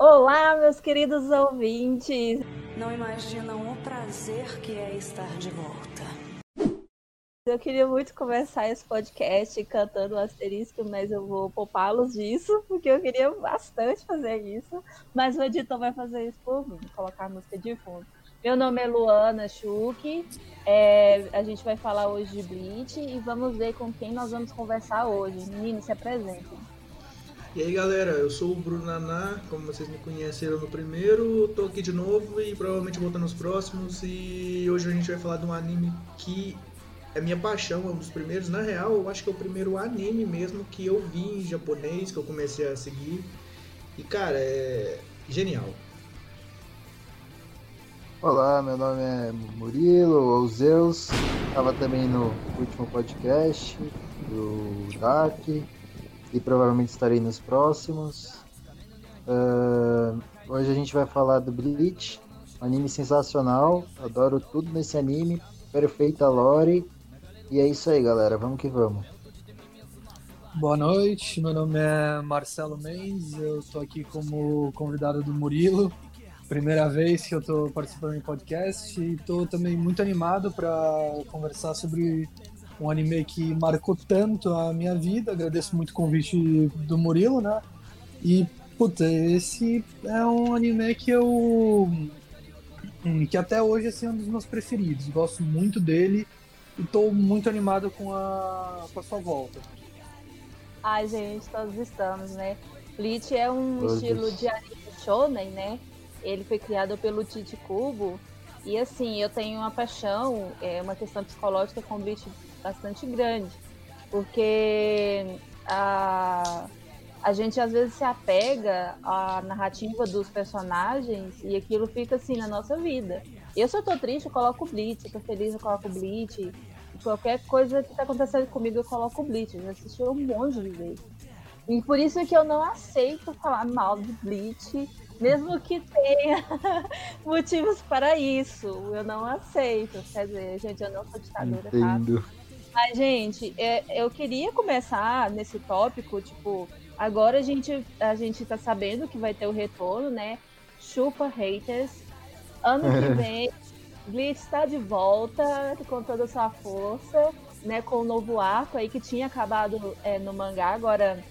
Olá, meus queridos ouvintes! Não imaginam o prazer que é estar de volta. Eu queria muito começar esse podcast cantando o asterisco, mas eu vou poupá-los disso, porque eu queria bastante fazer isso. Mas o editor vai fazer isso por mim, colocar a música de fundo. Meu nome é Luana Schuch, é, a gente vai falar hoje de Bleach e vamos ver com quem nós vamos conversar hoje. Meninos, se apresentem. E aí galera, eu sou o Bruno Naná, como vocês me conheceram no primeiro, tô aqui de novo e provavelmente voltando nos próximos. E hoje a gente vai falar de um anime que é minha paixão, é um dos primeiros, na real eu acho que é o primeiro anime mesmo que eu vi em japonês, que eu comecei a seguir. E cara, é genial. Olá, meu nome é Murilo, ou Zeus, estava também no último podcast do DAC e provavelmente estarei nos próximos. Uh, hoje a gente vai falar do Bleach, um anime sensacional, adoro tudo nesse anime, perfeita lore. E é isso aí, galera, vamos que vamos. Boa noite, meu nome é Marcelo Mendes, eu estou aqui como convidado do Murilo. Primeira vez que eu estou participando em podcast e estou também muito animado para conversar sobre um anime que marcou tanto a minha vida. Agradeço muito o convite do Murilo, né? E, puta, esse é um anime que eu. que até hoje assim, é um dos meus preferidos. Gosto muito dele e estou muito animado com a, com a sua volta. Ai, gente, todos estamos, né? Bleach é um estilo de anime shonen, né? Ele foi criado pelo Tite Kubo. E assim, eu tenho uma paixão, é uma questão psicológica com Bleach bastante grande, porque a, a gente às vezes se apega à narrativa dos personagens e aquilo fica assim na nossa vida. Eu, se eu tô triste, eu coloco Bleach, se eu tô feliz, eu coloco Bleach. Qualquer coisa que tá acontecendo comigo, eu coloco Bleach. Eu já assisti um monte de vezes. E por isso que eu não aceito falar mal de Bleach, mesmo que tenha motivos para isso. Eu não aceito. Quer dizer, gente, eu não sou ditadora, tá? Entendo. tá? Mas, gente, é, eu queria começar nesse tópico, tipo, agora a gente, a gente tá sabendo que vai ter o retorno, né? Chupa haters. Ano que vem, Blitz está de volta com toda a sua força, né? Com o novo arco aí que tinha acabado é, no mangá, agora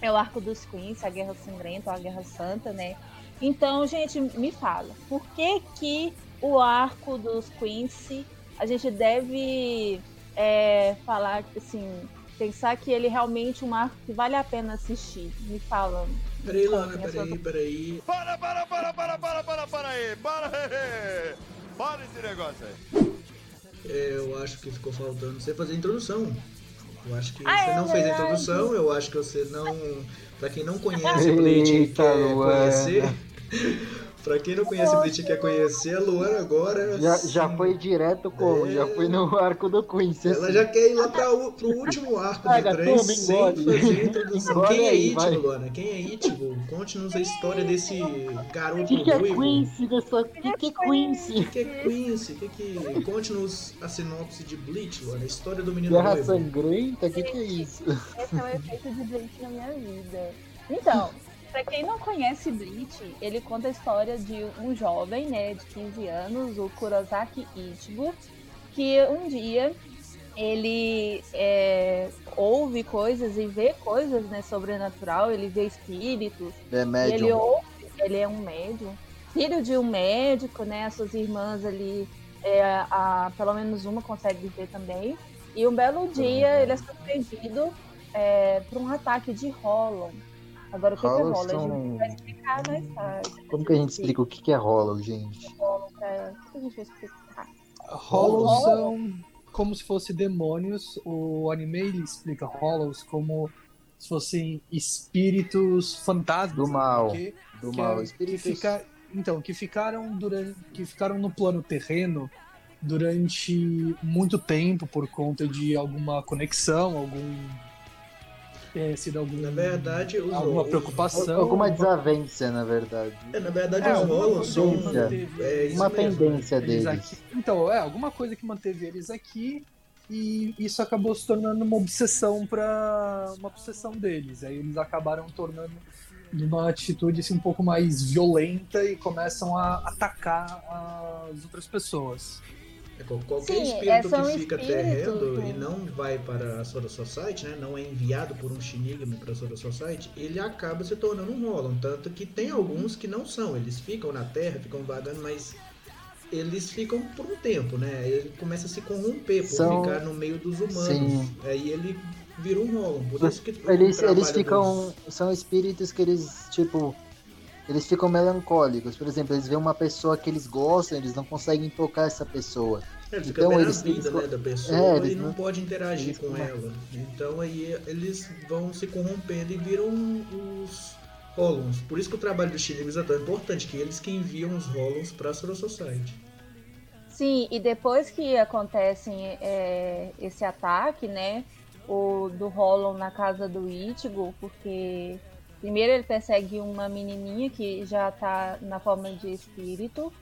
é o arco dos Queens, a Guerra Sangrenta, a Guerra Santa, né? Então, gente, me fala, por que que o arco dos Queens a gente deve é, falar, assim, pensar que ele é realmente um arco que vale a pena assistir. Me fala. Peraí, Lana, peraí, peraí. Para, para, para, para, para, para, para aí! Para aí! Para esse negócio aí! É, eu acho que ficou faltando você fazer a introdução. Eu acho que ah, você é não fez a introdução, eu acho que você não. Pra quem não conhece o Blade e quer conhecer. Pra quem não conhece Bleach e quer conhecer, a Luana agora. Já, já foi direto como? É... Já foi no arco do Queen. Ela já quer ir lá pra, pro último arco do trem sem fazer introdução. Quem é Ichigo, Luana? Quem é Ichigo? Conte-nos a história desse garoto que que é Quincy dessa... O que, que é Quincy? O que é Quincy? Que que... Conte-nos a sinopse de Bleach, Luana. A história do menino Guerra noivo. sangrenta? O que, que é isso? Esse é o efeito de Bleach na minha vida. Então, Pra quem não conhece Bleach, ele conta a história de um jovem, né, de 15 anos, o Kurosaki Ichigo, que um dia ele é, ouve coisas e vê coisas, né, sobrenatural, ele vê espíritos. É médium. Ele ouve, ele é um médium. Filho de um médico, né, as suas irmãs ali, é, a, pelo menos uma consegue ver também. E um belo dia ele é surpreendido é, por um ataque de Hollow Agora, o que, que é Hollow? São... A gente vai explicar mais tarde. Como que a gente explica o que é Hollow, gente? Hollow, pra... O que a gente vai explicar? Hollow são como se fossem demônios. O anime ele explica Hollows como se fossem espíritos fantasmas. Do mal. Que, do que mal. É, espíritos... Que fica, então, que ficaram, durante, que ficaram no plano terreno durante muito tempo por conta de alguma conexão, algum ter sido algum, na verdade, os alguma preocupação. Alguma desavença, na verdade. É, na verdade, é, os rolos são. É, uma tendência deles. Aqui, então, é, alguma coisa que manteve eles aqui e isso acabou se tornando uma obsessão para uma obsessão deles. Aí eles acabaram tornando numa atitude assim, um pouco mais violenta e começam a atacar as outras pessoas. É, qualquer Sim, espírito é, que são fica terreno e não vai para a Sora Society, né? Não é enviado por um Shinigami para a Sora Society, ele acaba se tornando um Rollon. Tanto que tem alguns que não são, eles ficam na Terra, ficam vagando, mas eles ficam por um tempo, né? Ele começa a se corromper por São- ficar no meio dos humanos. Sim. Aí ele vira um Rollon. Por isso que o Eles, eles ficam. dos- São espíritos que eles, tipo. Eles ficam melancólicos. Por exemplo, eles veem uma pessoa que eles gostam, eles não conseguem tocar essa pessoa. É, fica Então, eles- a vida eles- né, da pessoa É, e eles não não- pode interagir eles com ela. Então aí eles vão se corrompendo e viram os Holons. Por isso que o trabalho dos Shinigamis é tão importante, que eles que enviam os Holons para a Sora Society. Sim, e depois que acontece é, esse ataque, né, o do Hollow na casa do Ichigo, porque primeiro ele persegue uma menininha que já tá na forma de espírito,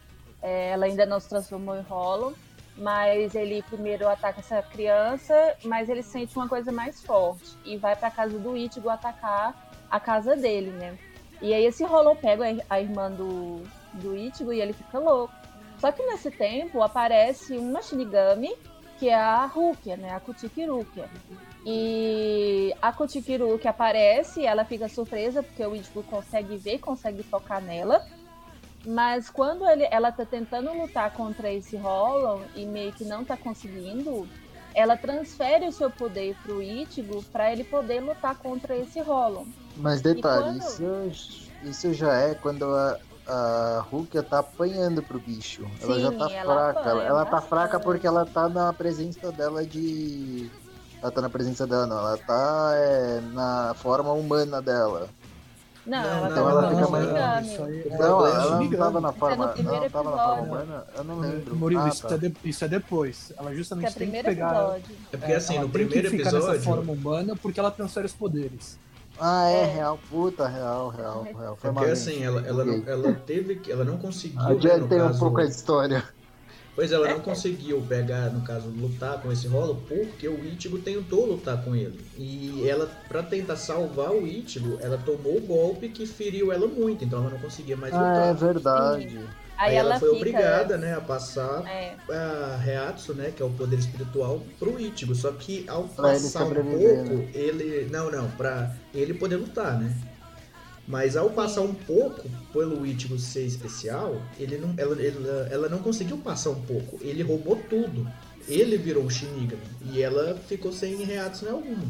é, ela ainda não se transformou em Hollow, mas ele primeiro ataca essa criança, mas ele sente uma coisa mais forte e vai pra casa do Ichigo atacar a casa dele, né. E aí esse Hollow pega a irmã do, do Ichigo e ele fica louco. Só que nesse tempo aparece uma Shinigami, que é a Rukia, né? A Kutikirukia. E a Kutikirukia aparece, ela fica surpresa porque o Ichigo consegue ver, consegue tocar nela. Mas quando ele, ela tá tentando lutar contra esse Hollow e meio que não tá conseguindo, ela transfere o seu poder pro Ichigo para ele poder lutar contra esse Hollow. Mas detalhe, quando- isso, isso já é quando a, a Rukia tá apanhando pro bicho. ela já tá ela fraca. apanha Ela, tá fraca porque ela tá na presença dela de. Ela tá na presença dela, não. Ela tá é, na forma humana dela. Não, Não, ela não, tá ela fica mais- Shinigami. Isso aí é- Não, problema- ela não Shinigami. tava na é forma. primeiro não, tava na forma episódio. humana? Eu não lembro. Murilo, Ah, isso, tá. é de- isso é depois. Ela é justamente o tem que primeiro pegar. episódio. É porque é, assim, ela no tem que primeiro ficar nessa episódio. forma humana porque ela transfere os poderes. Ah, é, É. real, puta, real, real, real. É Foi porque assim, ela, ela, não- ela teve que. Ela não conseguiu. né, no Adiantei um pouco a história. Pois ela não conseguiu pegar, no caso, lutar com esse rolo, porque o Ichigo tentou lutar com ele. E ela, pra tentar salvar o Ichigo, ela tomou o golpe que feriu ela muito, então ela não conseguia mais Ah, lutar. é verdade. Aí, Aí ela, foi fica, obrigada, né, a passar É, a Reatsu, né, que é o poder espiritual, pro Ichigo. Só que ao Pra ele passar um pouco, né? ele. Não, não, pra ele poder lutar, né? Mas ao passar um pouco pelo Ichigo ser especial, ele não, ela, ela, ela não conseguiu passar um pouco. Ele roubou tudo. Ele virou o Shinigami. E ela ficou sem Reatsu nenhuma.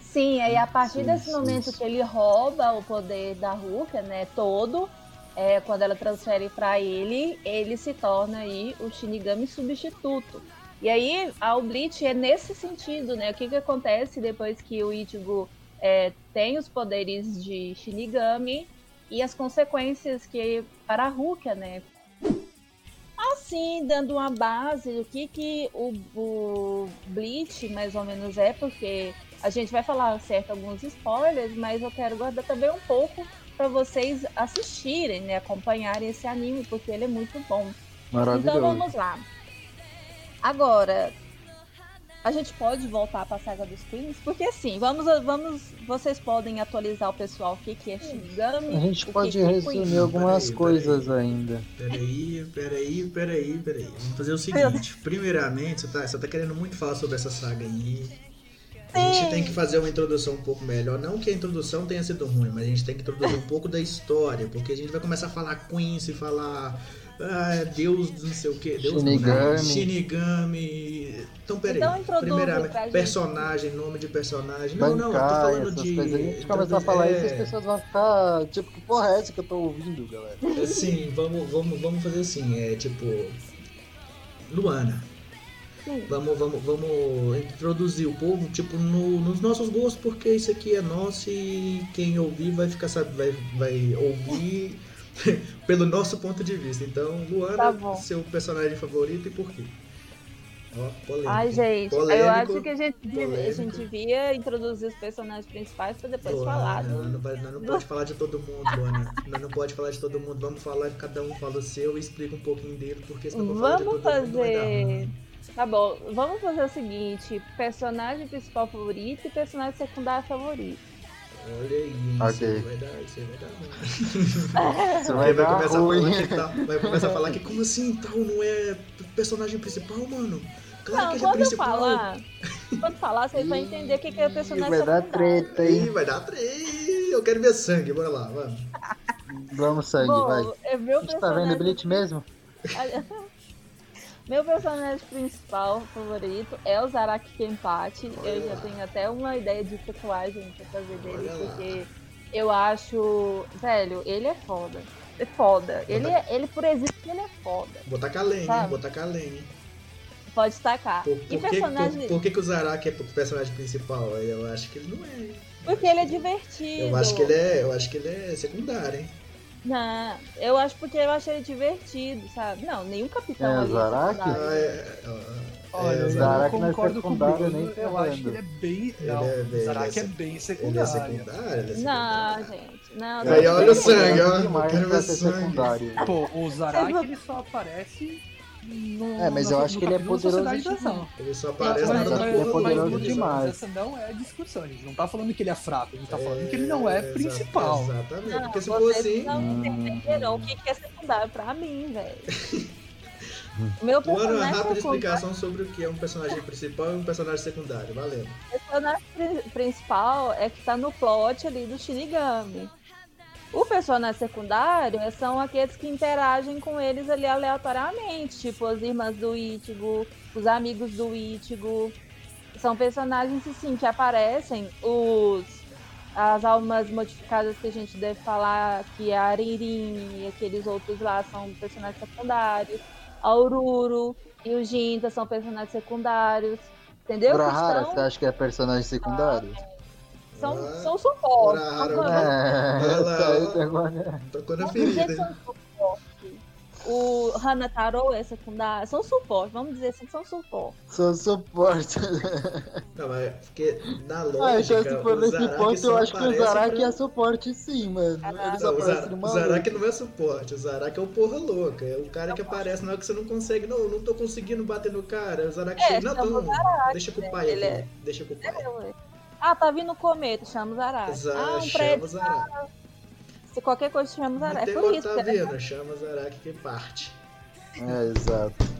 Sim, aí a partir Sim, desse sim, momento sim. que ele rouba o poder da Ruka, né, todo, é, quando ela transfere pra ele, ele se torna aí o Shinigami substituto. E aí a o Bleach é nesse sentido, né? O que que acontece depois que o Ichigo é, tem os poderes de Shinigami e as consequências que para a Ruka, né? Assim, dando uma base do que, que o, o Bleach mais ou menos é, porque a gente vai falar certo alguns spoilers, mas eu quero guardar também um pouco para vocês assistirem, né, acompanharem esse anime, porque ele é muito bom. Maravilhoso. Então vamos lá. Agora, a gente pode voltar para a saga dos Queens, porque assim, vamos, vamos, vocês podem atualizar o pessoal o que, que é Shinigami. A gente que pode que é resumir Queen. algumas Peraí, coisas ainda. Peraí, peraí, peraí, peraí. Vamos fazer o seguinte. Primeiramente, você tá, você tá querendo muito falar sobre essa saga aí. A gente Sim. tem que fazer uma introdução um pouco melhor. Não que a introdução tenha sido ruim, mas a gente tem que introduzir um pouco da história. Porque a gente vai começar a falar Quincy, falar ah, Deus não sei o que. Deus não, né? Shinigami. Shinigami. Então, peraí. Então, Primeiramente, personagem, nome de personagem. Não, não, eu tô Bancar, falando de. coisas. A gente começar a falar isso, as é, pessoas vão ficar, tipo, que porra é essa que eu tô ouvindo, galera? Assim, vamos, vamos, vamos fazer assim, é tipo. Luana. Sim. Vamos, vamos, vamos introduzir o povo, tipo, no- nos nossos gostos, porque isso aqui é nosso e quem ouvir vai ficar sabe, vai, vai ouvir pelo nosso ponto de vista. Então, Luana, Tá seu personagem favorito e por quê? Ó, polêmico. Ai, gente, Polêmico, eu acho que a gente, a gente devia introduzir os personagens principais para depois Luana, falar. Não, vai- nós não pode falar de todo mundo, Luana. Nós não pode falar de todo mundo. Vamos falar, cada um fala o seu e explica um pouquinho dele, porque se não for falar de Vamos todo mundo, vai dar fazer. ruim. Tá bom, vamos fazer o seguinte: personagem principal favorito e personagem secundário favorito. Olha aí, Ok. isso aí vai dar, isso aí vai dar. Você Vai, vai dar começar a falar que tá- vai começar a falar que como assim tal não é personagem principal, mano? Claro Não, que ele é quando eu principal. falar, quando falar, vocês vão entender o que que é personagem Vai dar treta, Ih, hein? vai dar três. Eu quero ver sangue, bora lá, vamos. Vamos, sangue, Bom, vai. é meu A gente tá vendo personagem Bleach mesmo? Meu personagem principal favorito é o Zaraki Kenpachi. Eu já tenho até uma ideia de tatuagem pra fazer dele, Olha lá. porque eu acho. Velho, ele é foda. É foda. Ele, é, ele por existir, ele é foda. Botar Kalene, hein? Sabe? Botar Kalene. Pode destacar. Por, e por, que, personagem. por, por que, que o Zaraki é o personagem principal? Eu acho que ele não é. Porque ele é divertido. Eu acho que ele é. Eu acho que ele é secundário, hein? Não, eu acho porque eu acho ele divertido, sabe? Não, nenhum capitão É, ali. Zaraki? Secundário. é, é, Olha, é, eu Zaraki não é concordo com o secundário, Bruno. nem Eu acho que ele é bem. Ele Não, é bem- o Zaraki é é bem Ele é secundário. secundário? Ele é Não, secundário. gente. Não, Aí, não olha tem. o sangue, ó. Demais Quero ver sangue. secundário. Pô, o Zaraki Mas- ele só aparece no. É, mas no- eu acho que ele é poderoso. Ele só Mas, aparece mas na ele é poderoso mesmo. demais. Essa não é discussão, a gente não tá falando que ele é fraco, a gente tá falando que ele É, não é exa- principal. Exatamente. Não, Porque se assim. não entenderam o que é secundário pra mim, velho. Meu Bora uma personagem rápida secundário, explicação sobre o que é um personagem principal e um personagem secundário. Valendo. o personagem pri- principal é que tá no plot ali do Shinigami. O personagem secundário são aqueles que interagem com eles ali aleatoriamente, tipo as irmãs do Ichigo, os amigos do Ichigo. São personagens assim que aparecem, os as almas modificadas que a gente deve falar, que é a Aririn e aqueles outros lá são personagens secundários. A Ururu e o Jinta são personagens secundários. Entendeu? Urahara, estão- você acha que é personagem secundário? São, Ah, são suporte. São- É, né? Tocou na Vamos dizer ferida, são. O Hanataro é secundário. São suporte, vamos dizer assim que são suporte. Sou suporte. Não, mas porque na Ah, lógica. então se for nesse ponto, eu acho que o Zaraki pra- é suporte sim, mano. Ah, Ele só Não, o, aparece Zara- no o maluco. Zaraki não é suporte, o Zaraki é o porra louca. É o cara que aparece na hora que você não consegue. Não, eu não tô conseguindo bater no cara. O Zaraki É, chega. Não, não. Deixa com o pai ele aqui. é- Deixa com o pai. Ah, tá vindo o cometa, chama o Zaraki. Zara- ah, um chama prédio. o Zaraki. Se qualquer coisa chama o Não Zaraki. É por isso tá que ele- vendo? Chama o Zaraki que parte. É, exato.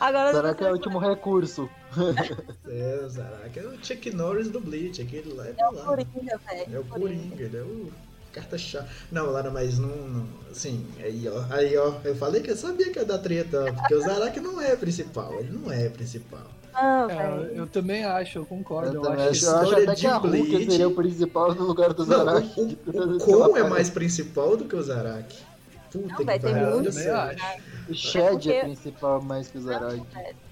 Agora Será que é o último recurso? É, o Zaraki é o Chuck Norris do Bleach. Aquele lá é é o lá. Coringa, velho. É o Coringa, ele é o carta-chave. Não, Lara, mas não, não. Assim, aí ó, aí ó, eu falei que eu sabia que ia dar treta, porque o Zaraki não é principal, ele não é principal. Não, É, eu também acho, eu concordo. Eu, Eu, também acho acho, eu acho história até de que a Hulk Bleach- seria o principal no lugar do Não, Zaraki. o, o, o é mais principal do que o Zaraki. Puta Não, que vai ter pariu, muito. também acho. O Shed é porque- principal mais que o Zaraki.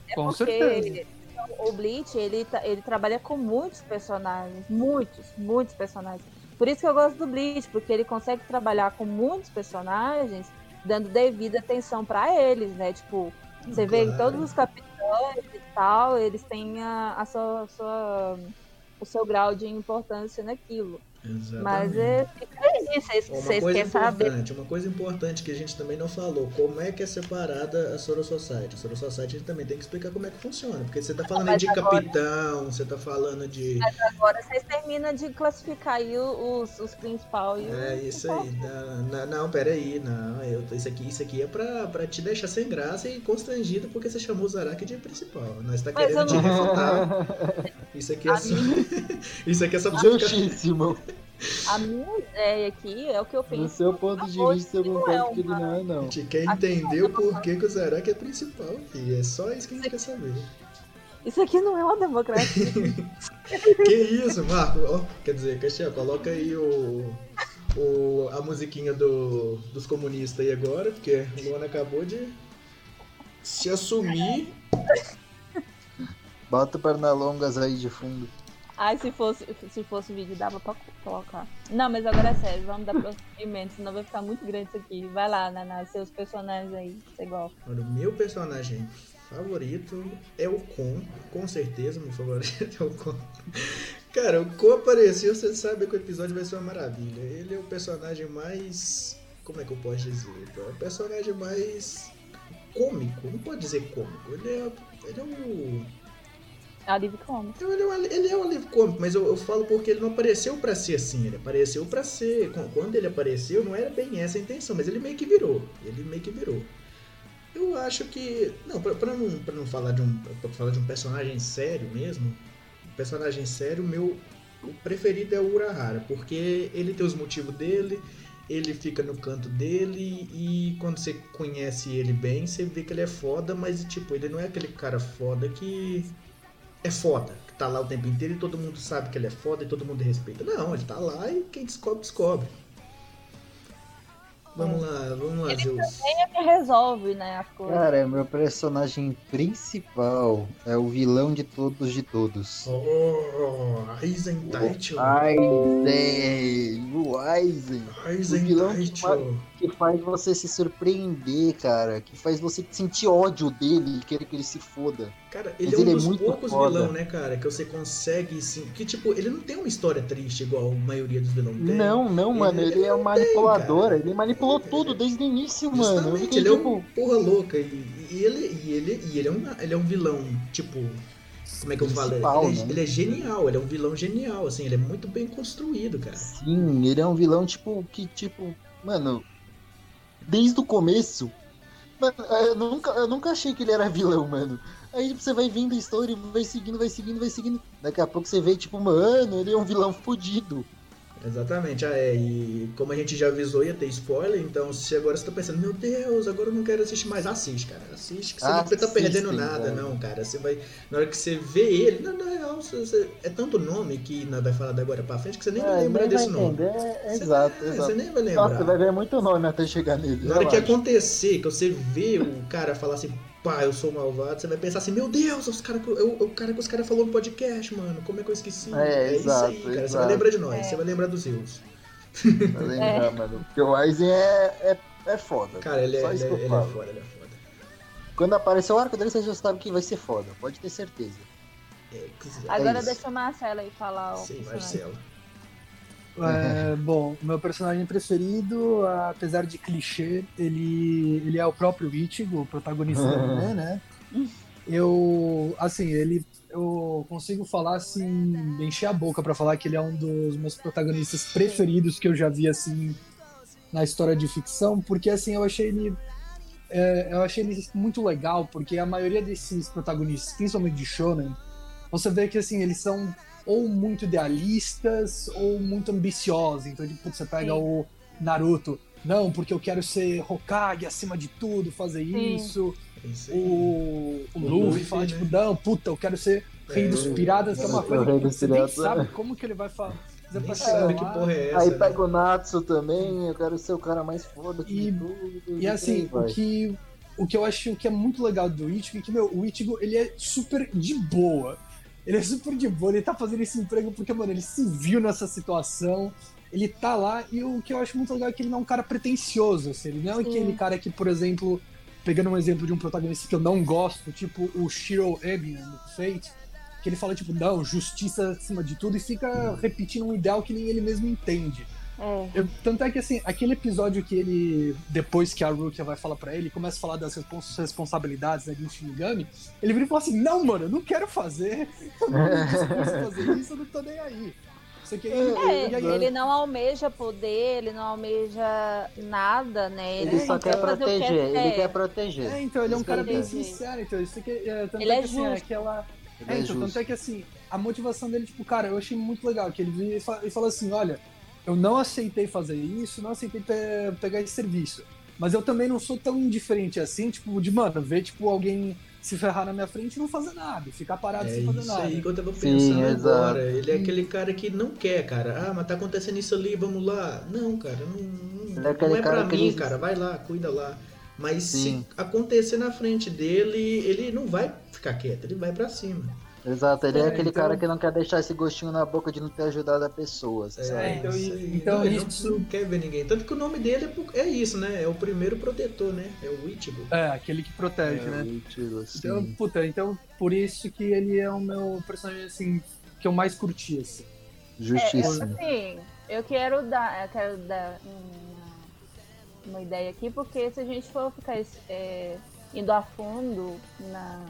É Com porque certeza. o Bleach, ele, tá- ele trabalha com muitos personagens. Muitos, muitos personagens. Por isso que eu gosto do Bleach, porque ele consegue trabalhar com muitos personagens, dando devida atenção pra eles, né? Tipo, você vê em Claro. todos os capitães e tal, eles têm a, a sua, sua- o seu grau de importância naquilo. Mas Exatamente. é, fica aí, vocês, Uma vocês coisa querem saber. importante, uma coisa importante que a gente também não falou, como é que é separada a Soro Society? A Soro Society a gente também tem que explicar como é que funciona, porque você tá falando aí Mas de agora- capitão, você tá falando de... Agora vocês terminam de classificar aí os, os principais. e os- É isso aí. Não, não, não, peraí, não. Eu, isso, aqui, isso aqui é pra, pra te deixar sem graça e constrangido porque você chamou o Zaraki de principal. Nós tá Mas querendo te não- refutar. Isso aqui é A só. isso aqui é só pra você ficar. A minha ideia aqui é o que eu penso. Do seu ponto de vista, eu não concordo é que ele não é, A não. gente quer entender o porquê que o Zaraki é principal. E é só isso que a gente quer saber. Isso aqui não é uma democracia. Que isso, Marco? Ó, quer dizer, Caxias, coloca aí o. o a musiquinha do, dos comunistas aí agora, porque o Luana acabou de se assumir. Bota Pernalongas aí de fundo. Ai, se fosse, se fosse vídeo, dava pra colocar. Não, mas agora é sério, vamos dar prosseguimento, senão vai ficar muito grande isso aqui. Vai lá, Naná, seus personagens aí, você gosta. Olha, o meu personagem favorito é o Kon, com certeza, meu favorito é o Kon. Cara, o Kon apareceu, você sabe que o episódio vai ser uma maravilha. Ele é o personagem mais. Como é que eu posso dizer? É o personagem mais cômico, não pode dizer cômico. Ele é, ele é o. É alívio cômico. Ele, é um, ele é um alívio cômico, mas eu, eu falo porque ele não apareceu pra ser assim. Ele apareceu pra ser. quan- Quando ele apareceu, não era bem essa a intenção, mas ele meio que virou. Ele meio que virou. Eu acho que. Não, pra, pra não, pra não falar de um. Pra falar de um personagem sério mesmo. Um personagem sério, meu. O preferido é o Urahara, porque ele tem os motivos dele, ele fica no canto dele e quando você conhece ele bem, você vê que ele é foda, mas tipo, ele não é aquele cara foda que é foda, que tá lá o tempo inteiro e todo mundo sabe que ele é foda e todo mundo respeita. Não, ele tá lá e quem descobre, descobre. Vamos lá, vamos lá, Zeus. É que resolve, né, as coisas. Cara, meu personagem principal é o vilão de todos de todos. Oh, Aizen Taicho. Aizen! O Aizen! Aizen o vilão Taicho. Que faz você se surpreender, cara. Que faz você sentir ódio dele e querer que ele se foda. Cara, ele é um ele é dos muito poucos foda. vilão, né, cara, que você consegue sim. Que tipo, ele não tem uma história triste igual a maioria dos vilões tem. Não, não, Ele- mano. Ele, ele é um tem, manipulador. cara. ele manipulou tudo desde o início, mano. Justamente, fiquei ele é tipo. um porra louca. E, e ele, e, ele, e ele, é um, ele é um vilão, tipo. Como é que eu falo? Ele, é, né? ele é genial, ele é um vilão genial, assim, ele é muito bem construído, cara. Sim, ele é um vilão, tipo, que, tipo, mano, desde o começo. Mano, eu nunca, eu nunca achei que ele era vilão, mano. Aí tipo, você vai vendo a história vai seguindo, vai seguindo, vai seguindo. Daqui a pouco você vê, tipo, mano, ele é um vilão fodido. Exatamente, ah, é, e como a gente já avisou, ia ter spoiler, então se agora você tá pensando, meu Deus, agora eu não quero assistir mais, assiste, cara, assiste, que você não tá Assistem, perdendo nada, velho. não, cara, você vai, na hora que você vê ele, na, na real, você- você- é tanto nome que nós vai falar da agora pra frente, que você nem vai É, lembrar nem desse vai nome. é, Você- exato, é, exato. Você nem vai lembrar. Nossa, vai ver muito nome até chegar nele. Na hora que relaxa. acontecer, que você vê o cara falar assim, pá, eu sou malvado, você vai pensar assim, meu Deus, os cara, que- é o, cara que os caras falou no podcast, mano, como é que eu esqueci? É, exato, isso aí, cara, você exato. vai lembrar de nós, É. você vai lembrar dos Zeus. Vai lembrar, mano. Porque o Aizen é, é, é foda. Cara, ele é, Só ele, é, eu ele é falo. foda, ele é foda. Quando aparecer o arco dele, você já sabe que vai ser foda. Pode ter certeza. É, Agora deixa o Marcelo aí falar o Sim. Marcelo. É, bom, meu personagem preferido, apesar de clichê, ele, ele é o próprio Ichigo, o protagonista do anime, né? Eu, assim, ele, eu consigo falar assim, encher a boca pra falar que ele é um dos meus protagonistas preferidos que eu já vi assim na história de ficção, porque assim eu achei ele, é, eu achei ele muito legal, porque a maioria desses protagonistas, principalmente de shonen, você vê que assim eles são ou muito idealistas ou muito ambiciosos. Então, tipo, você pega Sim. o Naruto, não, porque eu quero ser Hokage acima de tudo, fazer Sim. isso. É. O, o O Luffy fala, né? tipo, não, puta, eu quero ser rei É, dos o- piratas, que é uma coisa que você nem sabe como que ele vai fa- fazer Nem sabe que porra é essa. Aí né? pega o Natsu também, eu quero ser o cara mais foda de E- tudo. E assim, o que, o que eu acho que é muito legal do Ichigo é que, meu, o Ichigo, ele é super de boa. Ele é super de boa, ele tá fazendo esse emprego porque, mano, ele se viu nessa situação, ele tá lá, e o que eu acho muito legal é que ele não é um cara pretencioso, assim, ele não é Sim. aquele cara que, por exemplo, pegando um exemplo de um protagonista que eu não gosto, tipo o Shiro Ebian no Fate, que ele fala, tipo, não, justiça acima de tudo, e fica repetindo um ideal que nem ele mesmo entende. É. Eu- tanto é que, assim, aquele episódio que ele, depois que a Rukia vai falar pra ele, começa a falar das respons- responsabilidades né, de um Shinigami, ele vira e fala assim: Não, mano, eu não quero fazer. Eu não preciso fazer isso, eu não tô nem aí. Isso aqui, É, aí ele não almeja poder, ele não almeja nada, né? Ele só só quer o que proteger, ele quer. proteger. É, então, ele é um cara que bem ele sincero, então, isso aqui, é, tanto Ele é é que, assim, é justo. aquela... Ele É, é então, tanto justo. é que assim, a motivação dele, tipo, cara, eu achei muito legal, que ele vira e fa- e fala assim, olha, eu não aceitei fazer isso, não aceitei pe- pegar esse serviço. Mas eu também não sou tão indiferente assim, tipo, de, mano, ver, tipo, alguém se ferrar na minha frente e não fazer nada, ficar parado É sem fazer isso nada. aí que eu tava Sim, pensando exato. agora. Ele é aquele cara que não quer, cara. Ah, mas tá acontecendo isso ali, vamos lá. Não, cara, não, não, é aquele não é pra cara que mim, ele- cara. Vai lá, cuida lá. Mas Sim. se acontecer na frente dele, ele não vai ficar quieto, ele vai pra cima. Exato, ele é, É, aquele então- cara que não quer deixar esse gostinho na boca de não ter ajudado a pessoa. É, então, isso e- aí. então Não, ele não- isso- não quer ver ninguém. Tanto que o nome dele é, é isso, né? É o primeiro protetor, né? É o Ichigo. É, aquele que protege, É, né? o Ichigo, assim. Então, puta, então, por isso que ele é o meu personagem, assim, que eu mais curti, assim. É, Justíssimo. assim, eu quero dar, eu quero dar uma, uma ideia aqui, porque se a gente for ficar é, indo a fundo na,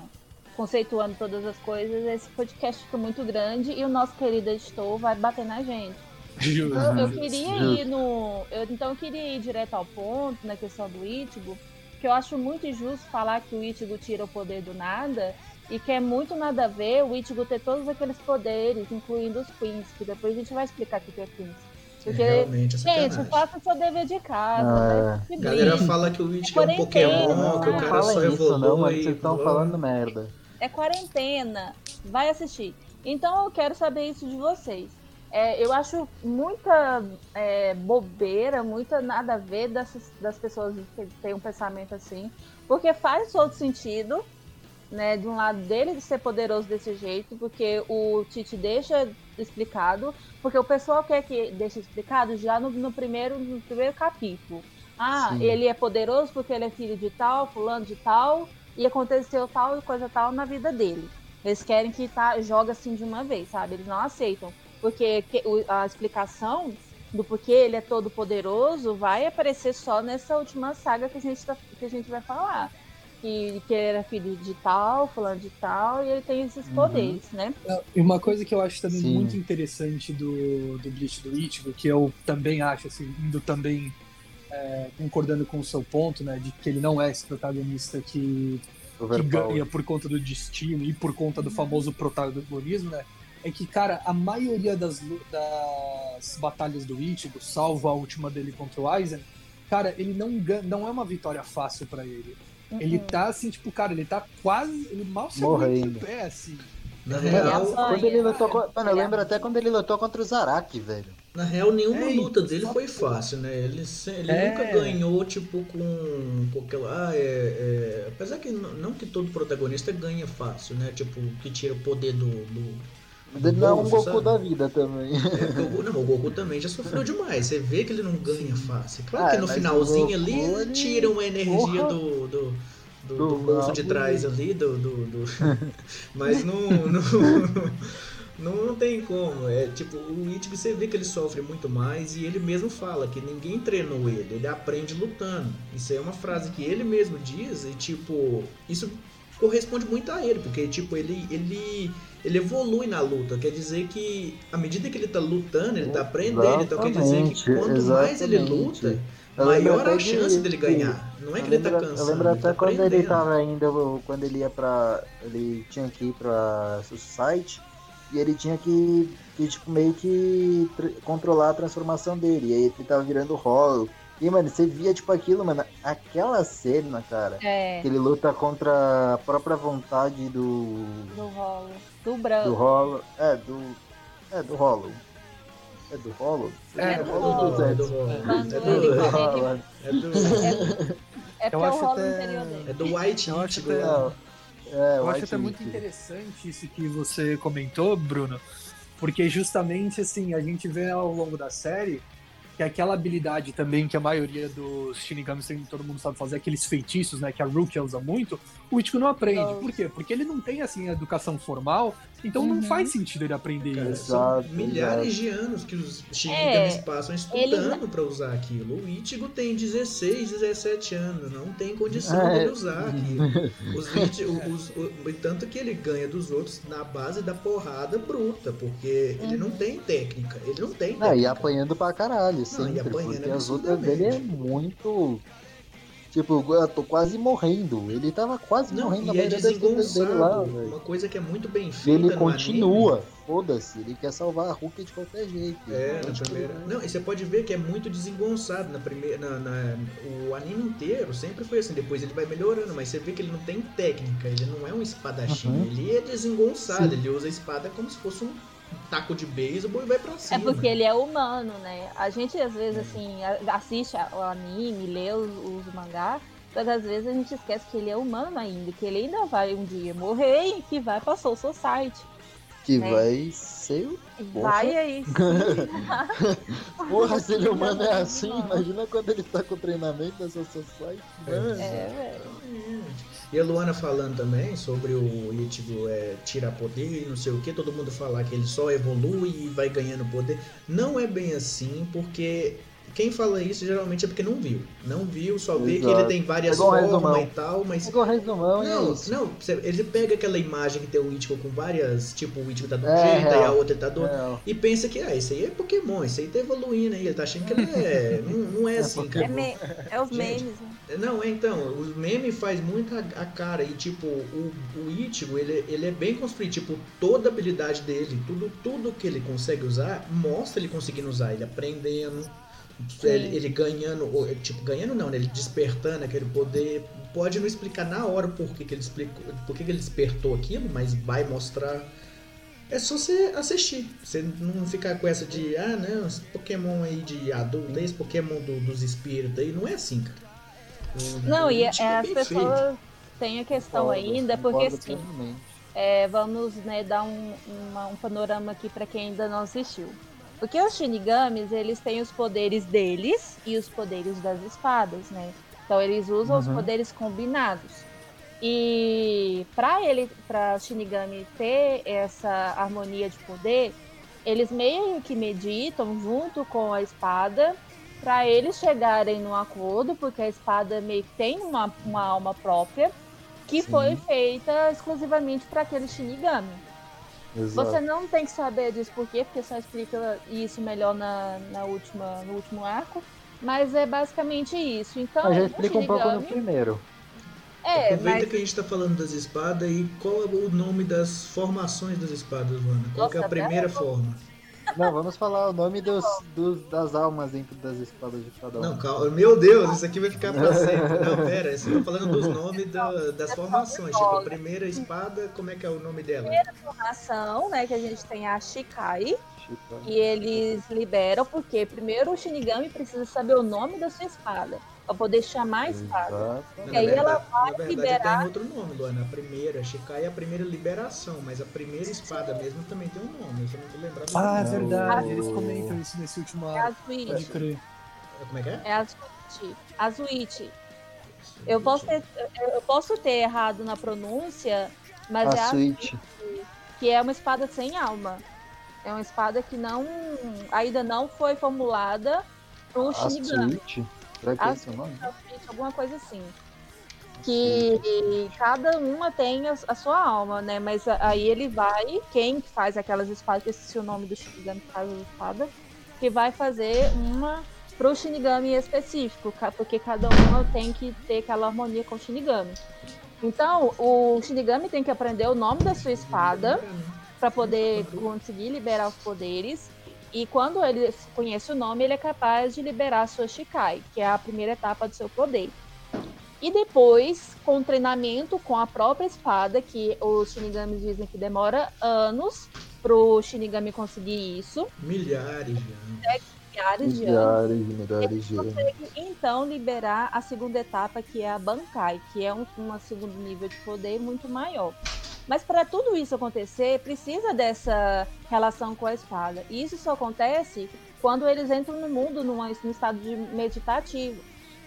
conceituando todas as coisas, esse podcast fica muito grande e o nosso querido editor vai bater na gente. Eu, eu queria ir no. Eu, então eu queria ir direto ao ponto na questão do Ichigo, que eu acho muito injusto falar que o Ichigo tira o poder do nada e que é muito nada a ver o Ichigo ter todos aqueles poderes, incluindo os Queens, que depois a gente vai explicar o que é Queens. Porque, É realmente, é gente, faça seu dever de casa. Ah, né? A galera fala que o Ichigo é um Pokémon, que o não cara fala só isso, evolui. não, mas vocês estão falando merda. É quarentena, vai assistir. Então eu quero saber isso de vocês. É, eu acho muita é, bobeira, muita nada a ver dessas, das pessoas que têm um pensamento assim, porque faz todo sentido, né, de um lado dele de ser poderoso desse jeito, porque o Tite deixa explicado, porque o pessoal quer que deixe explicado já no, no primeiro, no primeiro capítulo. Ah, Sim. ele é poderoso porque ele é filho de tal, fulano de tal, e aconteceu tal e coisa tal na vida dele. Eles querem que tá, joga assim de uma vez, sabe? Eles não aceitam. Porque a explicação do porquê ele é todo poderoso vai aparecer só nessa última saga que a gente, tá- que a gente vai falar. Que, que ele era filho de tal, fulano de tal, e ele tem esses poderes, né? E uma coisa que eu acho também Sim. muito interessante do, do Bleach do Ichigo, que eu também acho, assim, indo também é, concordando com o seu ponto, né, de que ele não é esse protagonista que, que ganha por conta do destino e por conta do famoso protagonismo, né, é que, cara, a maioria das, das batalhas do Ichigo, salvo a última dele contra o Aizen, cara, ele não, ganha, não é uma vitória fácil pra ele. Ele tá assim, tipo, cara, ele tá quase. Ele mal se Morrendo. pé, assim. Na real. Quando ele lutou com... Mano, eu lembro até quando ele lutou contra o Zaraki, velho. Na real, nenhuma É, luta dele foi fácil, né? Ele, ele É. nunca ganhou, tipo, com. aquela. Ah, é, é- Apesar que não, não que todo protagonista ganha fácil, né? Tipo, que tira o poder do. do do Ele não é um Goku sabe? da vida também. É, o Goku- não, o Goku também já sofreu demais. Você vê que ele não ganha fácil. Claro Ah, que no finalzinho ali ele- tira uma energia Porra. do, do, do, Do do bolso de trás ali, do. do, do- Mas não. não... Não, não tem como. É tipo, o Ichigo você vê que ele sofre muito mais e ele mesmo fala que ninguém treinou ele, ele aprende lutando. Isso aí é uma frase que ele mesmo diz e tipo, isso corresponde muito a ele, porque tipo, ele ele ele evolui na luta, quer dizer que à medida que ele tá lutando, ele tá aprendendo, então quer dizer que quanto mais ele luta, Eu lembro maior a de- chance dele ganhar. Não é que eu ele tá lembro, cansado. eu lembro ele até tá quando ele aprendendo. tava indo, quando ele ia pra. Ele tinha que ir pra Society e ele tinha que, que tipo, meio que tr- controlar a transformação dele. E aí ele tava virando rolo. E, mano, você via, tipo, aquilo, mano, aquela cena, cara, É, que ele luta contra a própria vontade do. do rolo. Do branco. do rolo. É, do. É, do rolo. É do rolo? É, do É rolo. do, é do, Quando é ele- do, é do, É porque Eu é o até- interior dele. é do White Ichigo lá. É, Eu acho até muito interessante isso que você comentou, Bruno, porque justamente assim, a gente vê ao longo da série que aquela habilidade também que a maioria dos Shinigamis tem, todo mundo sabe fazer, aqueles feitiços, né, que a Rukia usa muito, o Ichigo não aprende. Nossa. Por quê? Porque ele não tem, assim, a educação formal, então Uhum. não faz sentido ele aprender Cara, isso. são Exato, milhares exato. de anos que os Shinigamis É, passam ele- estudando pra usar aquilo. O Ichigo tem 16, 17 anos, não tem condição É. dele usar aquilo. Os Ichi- os- o- tanto que ele ganha dos outros na base da porrada bruta, porque ele não tem técnica. Ele não tem técnica. Não, e apanhando pra caralho, sempre. apanhando porque as outras dele é muito. Tipo, eu tô quase morrendo. Ele tava quase Não, morrendo na é maioria das dele lá, velho. Uma coisa que é muito bem E feita ele continua. Foda-se, ele quer salvar a Hulk de qualquer jeito. É, na primeira. Não, e você pode ver que é muito desengonçado na primeira. Na, na- o anime inteiro sempre foi assim, depois ele vai melhorando, mas você vê que ele não tem técnica, ele não é um espadachim, Uhum. ele é desengonçado, Sim. ele usa a espada como se fosse um taco de beisebol e vai pra É cima. porque ele é humano, né? A gente às vezes assim assiste o anime, lê os, os mangá, mas às vezes a gente esquece que ele é humano ainda, que ele ainda vai um dia morrer e que vai pra Soul Society. Que né? vai ser. o- Porra. Vai aí. Porra, se ele humano é assim, imagina quando ele tá com o treinamento dessa society. Mano. É, velho. E a Luana falando também sobre o Ichigo é, tirar poder e não sei o que, todo mundo falar que ele só evolui e vai ganhando poder. Não é bem assim, porque quem fala isso geralmente é porque não viu. Não viu, só vê que Exato. ele tem várias um formas e tal, mas. Pegou o resumão e é Não, não, ele pega aquela imagem que tem o Ichigo com várias, tipo, o Ichigo tá de um É, jeito, aí a real. outra tá do outro. É, E pensa que, ah, isso aí é Pokémon, isso aí tá evoluindo aí. Ele tá achando que ele é. não, não é assim, É, cara. me- é os memes, né? Não, é então, o meme faz muito a, cara e tipo, o, o Ichigo, ele, ele é bem construído, tipo, toda a habilidade dele, tudo, tudo que ele consegue usar, mostra ele conseguindo usar, ele aprendendo, ele, ele ganhando, tipo, ganhando não, né, ele despertando aquele poder, pode não explicar na hora por que, que ele explicou, por que, que ele despertou aquilo, mas vai mostrar. É só você assistir. Você não ficar com essa de, ah, não, esse Pokémon aí de adulto, esse Pokémon do- dos espíritos aí, não é assim, cara. O- Não, e é as pessoas têm a questão concordo, ainda, porque assim, é, vamos né, dar um, uma- um panorama aqui para quem ainda não assistiu. Porque os Shinigamis, eles têm os poderes deles e os poderes das espadas, né? Então eles usam os Uhum. poderes combinados. E para ele, para Shinigami ter essa harmonia de poder, eles meio que meditam junto com a espada para eles chegarem num acordo, porque a espada meio que tem uma, uma alma própria que Sim. foi feita exclusivamente para aquele Shinigami. Exato. Você não tem que saber disso por quê, porque só explica isso melhor na, na última, no último arco. Mas é basicamente isso. Então, Mas já explica um pouco no primeiro. É, Aproveita mas que a gente tá falando das espadas e qual é o nome das formações das espadas, Luana? Qual que é a Nossa, primeira forma? Não, vamos falar o nome dos, dos- das almas dentro das espadas de cada um. Não, calma. Meu Deus, isso aqui vai ficar pra sempre. Não, pera, você tá falando dos nomes da- das formações. Tipo, a primeira espada, como é que é o nome dela? formação, né, que a gente tem a Shikai, e eles liberam, porque primeiro o Shinigami precisa saber o nome da sua espada, pra poder chamar a espada. Exato. Não, E aí na ela verdade, vai na verdade liberar- tem outro nome, Luana. A primeira, Shikai é a primeira liberação, mas a primeira espada mesmo também tem um nome. Eu só não tô lembrado do Ah, é verdade, eles comentam isso nesse último É a arco. Pode crer. Como é que é? É a Switch. A Switch. Eu posso, ter, eu posso ter errado na pronúncia, mas é A a Switch. que é uma espada sem alma. É uma espada que não ainda não foi formulada pro A Shinigami. Será que é esse o nome? Alguma coisa assim. Que cada uma tem a, a sua alma, né? Mas a- aí ele vai, quem faz aquelas espadas, que esqueci o nome do Shinigami que faz as espadas, que vai fazer uma pro Shinigami específico, porque cada uma tem que ter aquela harmonia com o Shinigami. Então, o Shinigami tem que aprender o nome da sua espada para poder conseguir liberar os poderes. E quando ele conhece o nome, ele é capaz de liberar a sua Shikai, que é a primeira etapa do seu poder. E depois, com o treinamento com a própria espada, que os Shinigamis dizem que demora anos pro Shinigami conseguir isso, Milhares de anos. milhares de anos. Milhares e milhares de anos. consegue então liberar a segunda etapa, que é a Bankai, que é um, um segundo nível de poder muito maior. Mas para tudo isso acontecer, precisa dessa relação com a espada. E isso só acontece quando eles entram no mundo numa, num estado de meditativo.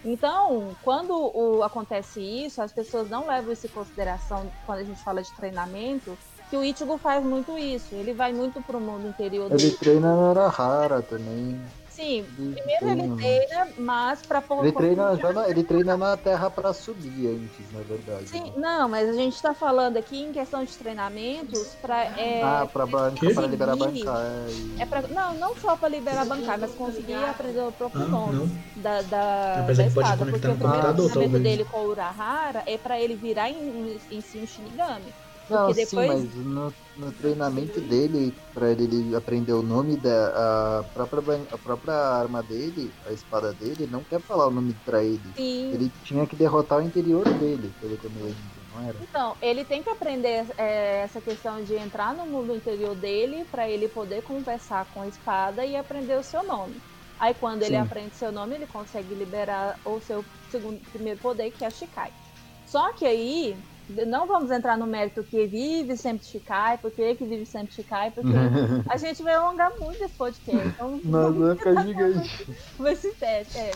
Então, quando o- acontece isso, as pessoas não levam isso em consideração quando a gente fala de treinamento, que o Ichigo faz muito isso. Ele vai muito pro mundo interior Ele dele. treina na Arahara também. Sim, Ele primeiro ele treina, mas para Ele treina, já na, ele treina na terra pra subir antes, na verdade. Sim, né? não, mas a gente está falando aqui em questão de treinamentos para é, Ah, pra, banca, pra liberar bancar. É, e- é pra, não, não só para liberar bancária, mas conseguir aprender o próprio Ah, nome da, da, da espada, porque o primeiro treinamento dele com o Urahara é para ele virar em, em si um Shinigami. Não, Porque sim, depois- mas no, no treinamento dele, pra ele aprender o nome da a própria, a própria arma dele, a espada dele, não quer falar o nome pra ele. Sim. Ele tinha que derrotar o interior dele, pelo que eu me lembro, não era? Então, ele tem que aprender é, essa questão de entrar no mundo interior dele para ele poder conversar com a espada e aprender o seu nome. Aí quando ele Sim. aprende seu nome, ele consegue liberar o seu segundo primeiro poder, que é a Shikai. Só que aí, não vamos entrar no mérito que vive sempre Shikai, por que que vive sempre Shikai, porque a gente vai alongar muito esse podcast. Então, Mas vai ficar gigante. Vai se teste, é.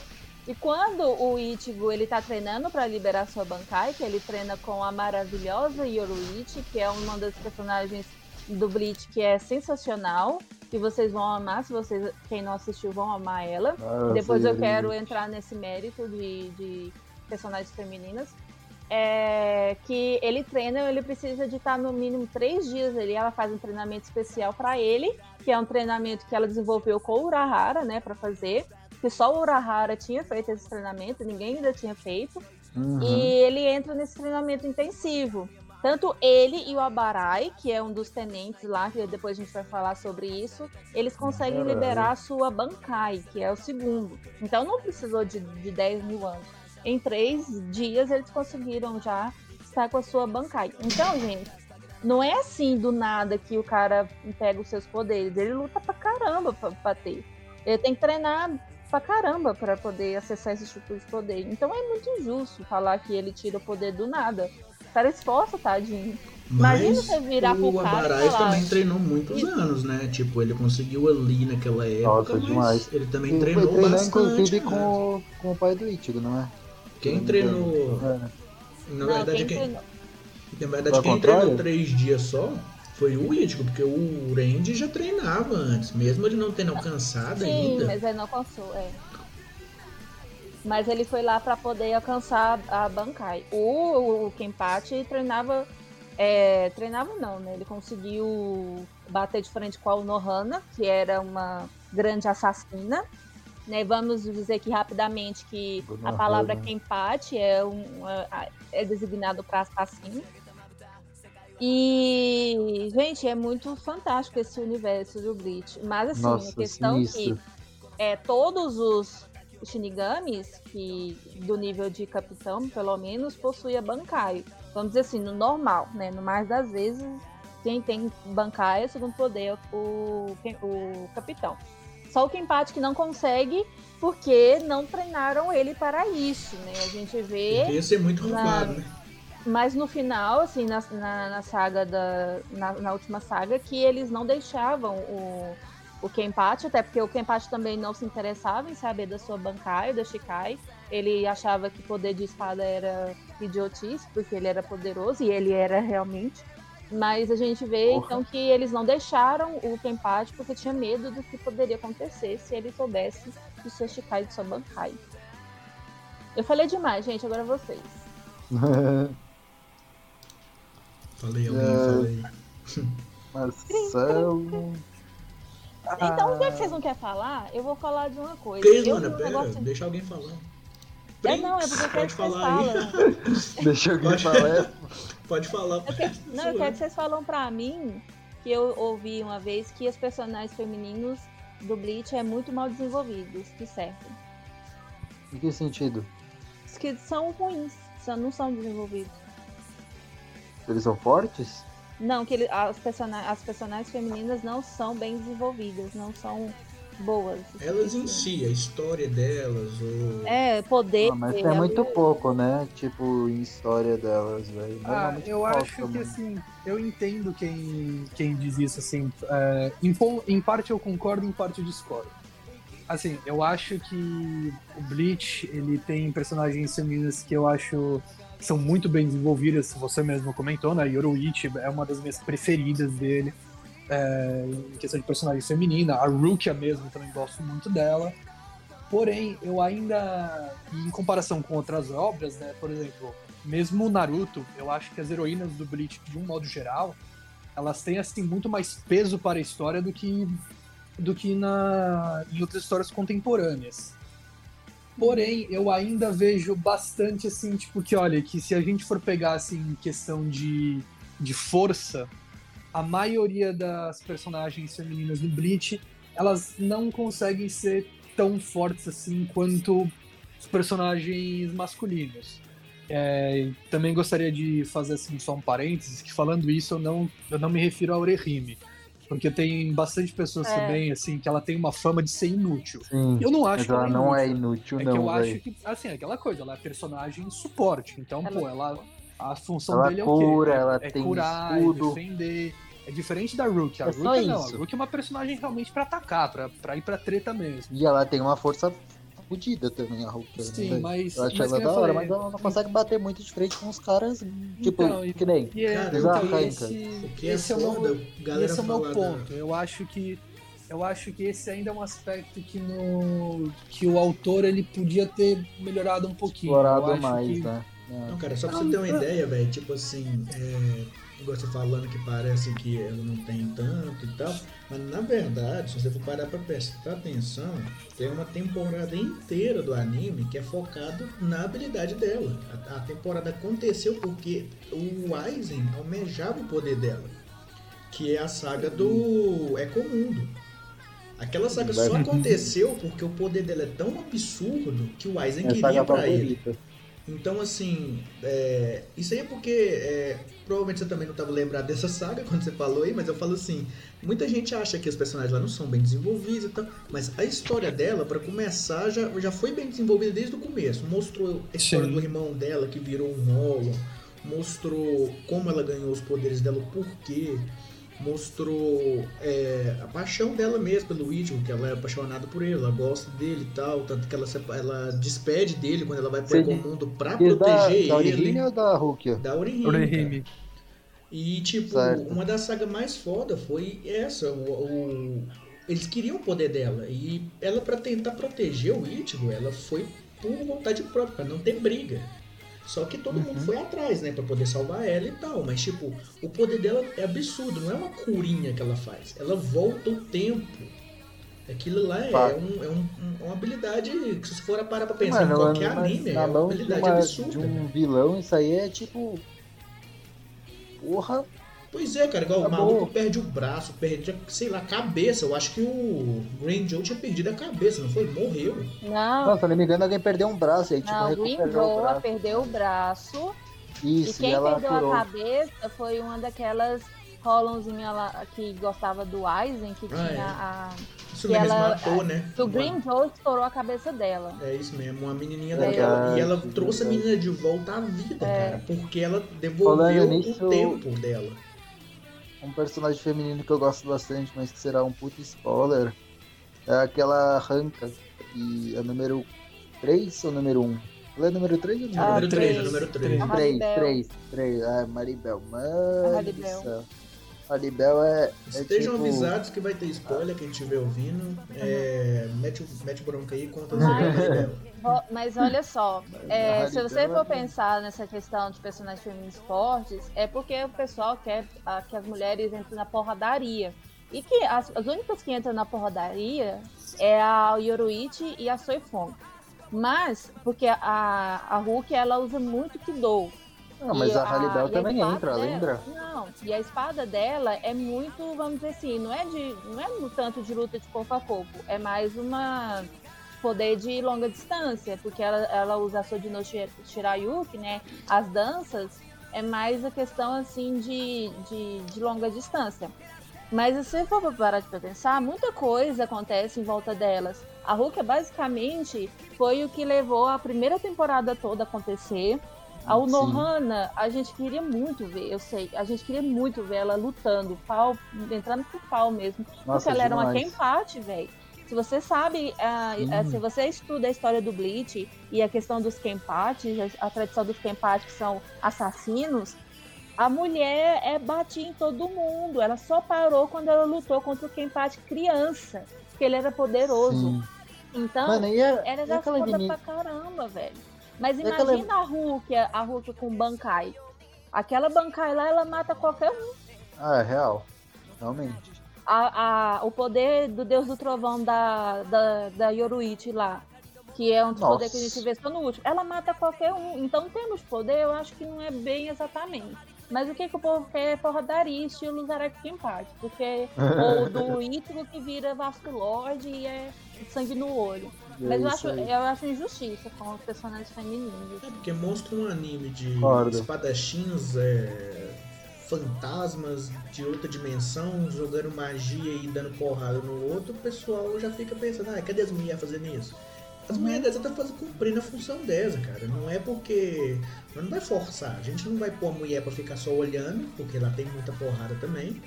E quando o Ichigo ele tá treinando para liberar sua Bankai, que ele treina com a maravilhosa Yoruichi, que é uma das personagens do Bleach que é sensacional. que vocês vão amar, se vocês, quem não assistiu, vão amar ela. Ah, Depois eu quero entrar nesse mérito de, de personagens femininas. É, que ele treina, ele precisa de estar no mínimo três dias ali. Ela faz um treinamento especial para ele, que é um treinamento que ela desenvolveu com o Urahara, né, para fazer. Que só o Urahara tinha feito esse treinamento, ninguém ainda tinha feito. Uhum. E ele entra nesse treinamento intensivo. Tanto ele e o Abarai, que é um dos tenentes lá, que depois a gente vai falar sobre isso, eles conseguem Abarai. liberar a sua Bankai, que é o segundo. Então não precisou de, de 10 mil anos. Em três dias eles conseguiram já estar com a sua Bankai. Então, gente, não é assim do nada que o cara pega os seus poderes. Ele luta pra caramba pra, pra ter. Ele tem que treinar pra caramba pra poder acessar esse tipo de poder. Então é muito injusto falar que ele tira o poder do nada. O cara esforça, tadinho. Imagina Mas você virar pro o cara e Abarais falar- também treinou muitos Isso. anos, né? Tipo, ele conseguiu ali naquela época, Nossa, mas demais. ele também Ele treinou bastante. inclusive, né? com, o- com o pai do Ichigo, não é? Quem Não treinou... É. Na Não, verdade, quem quem, treinou- na verdade, quem treinou três dias só foi o Ichigo, porque o Randy já treinava antes, mesmo ele não tendo alcançado Sim, ainda. mas ele não alcançou, é. Mas ele foi lá pra poder alcançar a Bankai. O, o Kenpachi treinava. É, treinava não, né? Ele conseguiu bater de frente com a Unohana, que era uma grande assassina. Né, vamos dizer que rapidamente que a palavra Kenpachi é, um, é- é designado para assassino. E, gente, é muito fantástico esse universo do Bleach. Mas assim, a Nossa, questão que sinistro. é, todos os Shinigamis que do nível de capitão, pelo menos, possuem a Bankai. Vamos dizer assim, no normal, né? No mais das vezes, quem tem Bankai, segundo poder, é o, o capitão. Só o Kenpachi que não consegue porque não treinaram ele para isso, né? A gente vê Devia ser muito Na- roubado, né? mas no final, assim, na, na, na saga da. Na, na última saga, que eles não deixavam o, o Kenpachi, até porque o Kenpachi também não se interessava em saber da sua Bankai, da Shikai. Ele achava que poder de espada era idiotice, porque ele era poderoso, e ele era realmente. Mas a gente vê, Porra. então, que eles não deixaram o Kenpachi porque tinha medo do que poderia acontecer se ele soubesse de sua Shikai e de sua Bankai. Eu falei demais, gente, agora vocês. Falei alguém, É. falei. Marcelo. Então, já Ah. que vocês não querem falar, eu vou falar de uma coisa. Que, eu mano, um pera, negócio- deixa alguém falar. É, não, é porque eu quero Pode que vocês falar falam. Deixa eu Pode- falar. Pode falar. Eu quero- não, eu quero que vocês falam pra mim que eu ouvi uma vez que os personagens femininos do Bleach é muito mal desenvolvidos, que servem. Em que sentido? Os que são ruins, não são desenvolvidos. Eles são fortes? Não, que ele- as, persona- as personagens femininas não são bem desenvolvidas, não são boas. Elas em si, a história delas, ou... É, poder. Ah, mas é, muito pouco, né? Tipo, em história delas, velho. Ah, eu falta acho que assim, eu entendo quem, quem diz isso, assim. é, em, em parte eu concordo, em parte eu discordo. Assim, eu acho que o Bleach, ele tem personagens femininas que eu acho que são muito bem desenvolvidas, você mesmo comentou, né? Yoruichi é uma das minhas preferidas dele. É, em questão de personagem feminina, a Rukia mesmo também gosto muito dela. Porém, eu ainda, em comparação com outras obras, né, por exemplo, mesmo Naruto, eu acho que as heroínas do Bleach, de um modo geral, elas têm assim muito mais peso para a história do que do que na em outras histórias contemporâneas. Porém, eu ainda vejo bastante assim, tipo que olha, que se a gente for pegar assim em questão de, de força, a maioria das personagens femininas do Bleach, elas não conseguem ser tão fortes assim quanto os personagens masculinos. É, também gostaria de fazer assim, só um parênteses, que falando isso eu não, eu não me refiro a Orihime, porque tem bastante pessoas É. também assim que ela tem uma fama de ser inútil. Sim, Eu não acho mas que ela ela não é inútil, é que eu não, acho que, assim, é aquela coisa, ela é personagem suporte. Então, Ela- pô, ela. A função Ela dele é o quê? cura, É- ela é tem curar, escudo. é defender. É diferente da Rook. A É Rook não, isso. a Rook é uma personagem realmente pra atacar, pra, pra ir pra treta mesmo. E ela tem uma força fodida também, a Hulk. né, Sim, velho? mas. Eu acho mas ela que da hora, mas ela não consegue bater muito de frente com os caras, tipo, Então, que nem. E é, Cara, Exato, e Caio, esse, que é esse é o meu, foda, galera esse é o meu fala da- ponto. Eu acho que eu acho que esse ainda é um aspecto que no que o autor ele podia ter melhorado um pouquinho. Explorado mais, que... né? Não, cara, só pra você ter uma ideia, velho, tipo assim, é, igual você falando que parece que ela não tem tanto e tal, mas na verdade, se você for parar pra prestar atenção, tem uma temporada inteira do anime que é focado na habilidade dela. A, a temporada aconteceu porque o Aizen almejava o poder dela, que é a saga do Ecomundo. Aquela saga só aconteceu porque o poder dela é tão absurdo que o Aizen é queria pra ele. Então, assim, é, isso aí é porque é, provavelmente você também não estava lembrado dessa saga quando você falou aí, mas eu falo assim: muita gente acha que os personagens lá não são bem desenvolvidos e tal, mas a história dela, para começar, já, já foi bem desenvolvida desde o começo. Mostrou a história Sim. do irmão dela que virou um Hollow, mostrou como ela ganhou os poderes dela, o porquê mostrou é, a paixão dela mesmo pelo Ichigo, que ela é apaixonada por ele, ela gosta dele e tal, tanto que ela, ela despede dele quando ela vai pro mundo pra proteger da, ele. Da ou da Rukia? Da Orihime. E, tipo, certo. uma das sagas mais foda foi essa, o, o, eles queriam o poder dela, e ela para tentar proteger o Ichigo, ela foi por vontade própria, pra não ter briga. Só que todo uhum. mundo foi atrás, né, para poder salvar ela e tal. Mas, tipo, o poder dela é absurdo, não é uma curinha que ela faz. Ela volta o tempo. Aquilo lá é, um, é um, uma habilidade que se você for parar pra pensar Mano, em qualquer anime, é uma habilidade de uma, absurda. De um vilão, isso aí é tipo. Porra, Pois é, cara, igual tá o maluco perde o braço, perde, sei lá, a cabeça. Eu acho que o Green Joe tinha perdido a cabeça, não foi? Morreu. Não. Não, se não me engano, alguém perdeu um braço aí, tipo, não, o Green Joe perdeu o braço. Isso, e quem e ela perdeu curou. a cabeça foi uma daquelas Rollonzinha lá que gostava do Aizen, que ah, tinha é. a. Isso mesmo, ela, matou, né? Que o Green Joe estourou a cabeça dela. É isso mesmo, uma menininha é. daquela. E ela trouxe a menina de volta à vida, é. cara, porque ela devolveu nisso, o tempo dela um personagem feminino que eu gosto bastante, mas que será um puto spoiler, é aquela Ranka, que é número 3 ou número 1? Ela é número 3 ou número 1? Ah, número 3, é número 3. 3, 3, 3. Ah, Maribel. Mano Maribel. Maribel é. é Estejam tipo... avisados que vai ter spoiler, quem estiver ouvindo. É, mete, mete bronca aí e conta Maribel. Mas olha só, é, se você for pensar nessa questão de personagens femininos fortes, é porque o pessoal quer que as mulheres entrem na porradaria. E que as, as únicas que entram na porradaria é a Yoruichi e a Soifon. Mas, porque a, a Hulk, ela usa muito Kido. Não, mas a Halibel também entra, dela, lembra? Não, e a espada dela é muito, vamos dizer assim, não é de não é tanto de luta de corpo a corpo, é mais uma poder de longa distância, porque ela, ela usa a Sodino Shirayuki, né? As danças é mais a questão assim de, de, de longa distância. Mas se for parar de pensar, muita coisa acontece em volta delas. A Hulk basicamente foi o que levou a primeira temporada toda a acontecer. A Unohana, a gente queria muito ver, eu sei, a gente queria muito ver ela lutando, pau, entrando pro pau mesmo. Nossa, porque ela era uma Kenpachi, velho. Se você sabe, uh, se você estuda a história do Bleach e a questão dos Kenpachis, a, a tradição dos Kenpachis que são assassinos, a mulher é batia em todo mundo. Ela só parou quando ela lutou contra o Kenpachi criança, porque ele era poderoso. Sim. Então, Mano, e a, era já foda inimiga... pra caramba, velho. Mas imagina aquela... a Hulk, a Hulk com Bankai. Aquela Bankai lá, ela mata qualquer um. Ah, é real. Realmente a, a, o poder do Deus do Trovão da, da, da Yoruichi lá, que é um poder que a gente vê só no último, ela mata qualquer um. Então, temos poder, eu acho que não é bem exatamente. Mas o que, que o povo quer é porradaria, estilo Zarek Empate, porque o do Ichigo que vira Vasco Lord e é sangue no olho. É Mas eu acho, eu acho injustiça com os personagens femininos. É porque mostra um anime de espadachins é, fantasmas de outra dimensão jogando magia e dando porrada no outro, o pessoal já fica pensando, ah, cadê as mulheres fazendo isso? As mulheres dessa estão fazendo, cumprindo a função dessa, cara. Não é porque. Não vai forçar. A gente não vai pôr a mulher pra ficar só olhando, porque ela tem muita porrada também.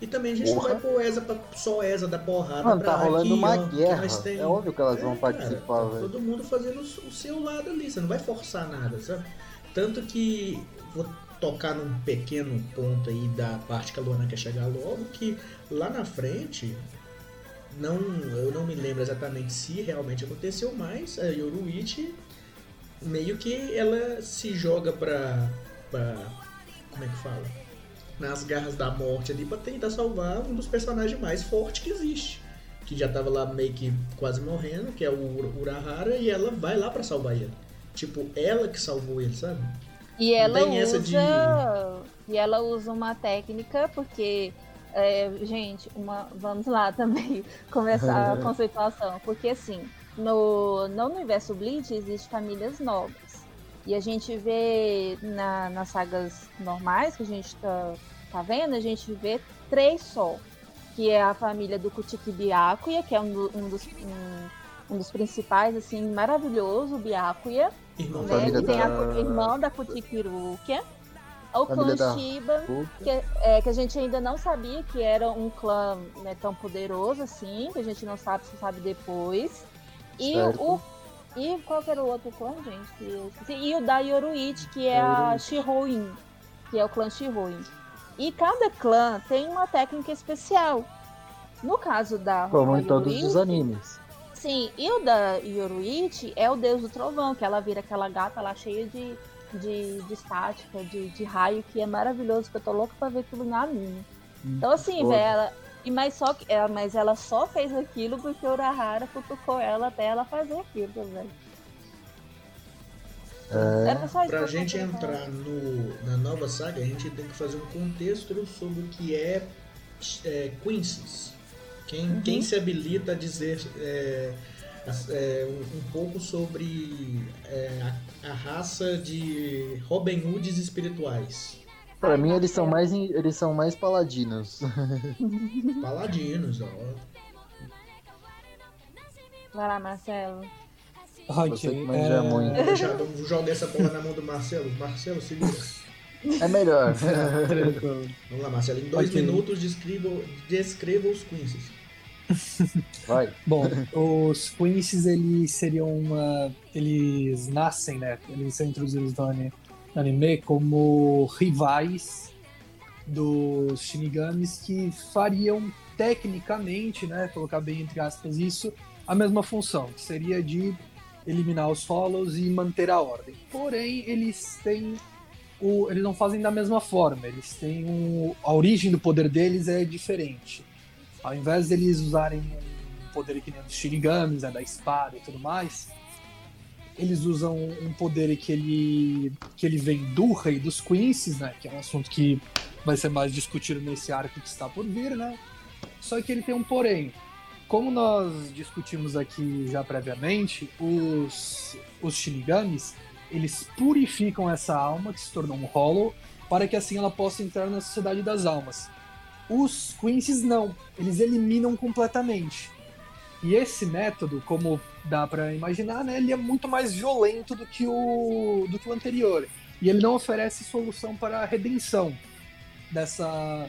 E também a gente Porra. não vai pôr essa pra, só essa da porrada. Mano, tá rolando aqui, uma ó, guerra. É óbvio que elas é, vão participar, tá velho. Todo mundo fazendo o seu lado ali. Você não vai forçar nada, sabe? Tanto que. Tocar num pequeno ponto aí da parte que a Luana quer chegar logo, que lá na frente não, eu não me lembro exatamente se realmente aconteceu, mas a Yoruichi meio que ela se joga pra, pra. Como é que fala? Nas garras da morte ali pra tentar salvar um dos personagens mais fortes que existe. Que já tava lá meio que quase morrendo, que é o Urahara, e ela vai lá pra salvar ele. Tipo, ela que salvou ele, sabe? E ela usa. de- E ela usa uma técnica, porque. é, gente, uma, vamos lá também começar a conceituação. Porque assim, no, no universo Bleach existem famílias nobres. E a gente vê na, nas sagas normais que a gente tá, tá vendo, a gente vê três só. Que é a família do Kutiki Byakuya, que é um, do- um dos, um, um dos principais, assim, maravilhoso, o Byakuya Irmão né? Que tem a da- irmã da Kutikirukia. O Família clã Shiba, que, é, que a gente ainda não sabia que era um clã né, tão poderoso assim, que a gente não sabe se sabe depois. E Certo. o. E qual que era o outro clã, gente? que? E o da Yoruichi, que é a Yoruichi. Shihoin, que é o clã Shihoin. E cada clã tem uma técnica especial. No caso da Como da em todos Yoruichi, os animes. Sim, e o da Yoruichi é o deus do trovão, que ela vira aquela gata lá cheia de, de, de estática, de, de raio, que é maravilhoso, que eu tô louca pra ver aquilo no anime. Então assim, velho, ela. E mas só que ela, mas ela só fez aquilo porque o Urahara cutucou ela até ela fazer aquilo, velho. É, Era só isso Pra gente entrar no, na nova saga, a gente tem que fazer um contexto sobre o que é, é Quincy's. Quem, Uhum. quem se habilita a dizer é, é, um, pouco sobre é, a, a raça de Robin Hoods espirituais. Pra Ai, mim eles são mais eles são mais paladinos. Paladinos, ó. Vai lá, Marcelo. Você que manja muito. Vou, deixar, vou jogar essa porra na mão do Marcelo. Marcelo, segura. É melhor. Vamos lá, Marcelo. Em dois Ok. minutos, descreva, descreva os Quincy's. Vai. Bom, os Quincy's, eles seriam uma... Eles nascem, né? Eles são introduzidos no anime como rivais dos Shinigamis que fariam tecnicamente, né? Colocar bem entre aspas isso, a mesma função, que seria de eliminar os Hollows e manter a ordem. Porém, eles têm o, eles não fazem da mesma forma. Eles têm um, a origem do poder deles é diferente. Ao invés deles usarem um poder que nem dos Shinigamis, né, da espada e tudo mais, eles usam um poder que ele, que ele vem do rei dos Quincy's, né, que é um assunto que vai ser mais discutido nesse arco que está por vir, né? Só que ele tem um porém. Como nós discutimos aqui já previamente, os, os Shinigamis, eles purificam essa alma que se tornou um Hollow para que assim ela possa entrar na Sociedade das Almas. Os Quincy's não, eles eliminam completamente. E esse método, como dá pra imaginar, né, ele é muito mais violento do que o do que o anterior. E ele não oferece solução para a redenção dessa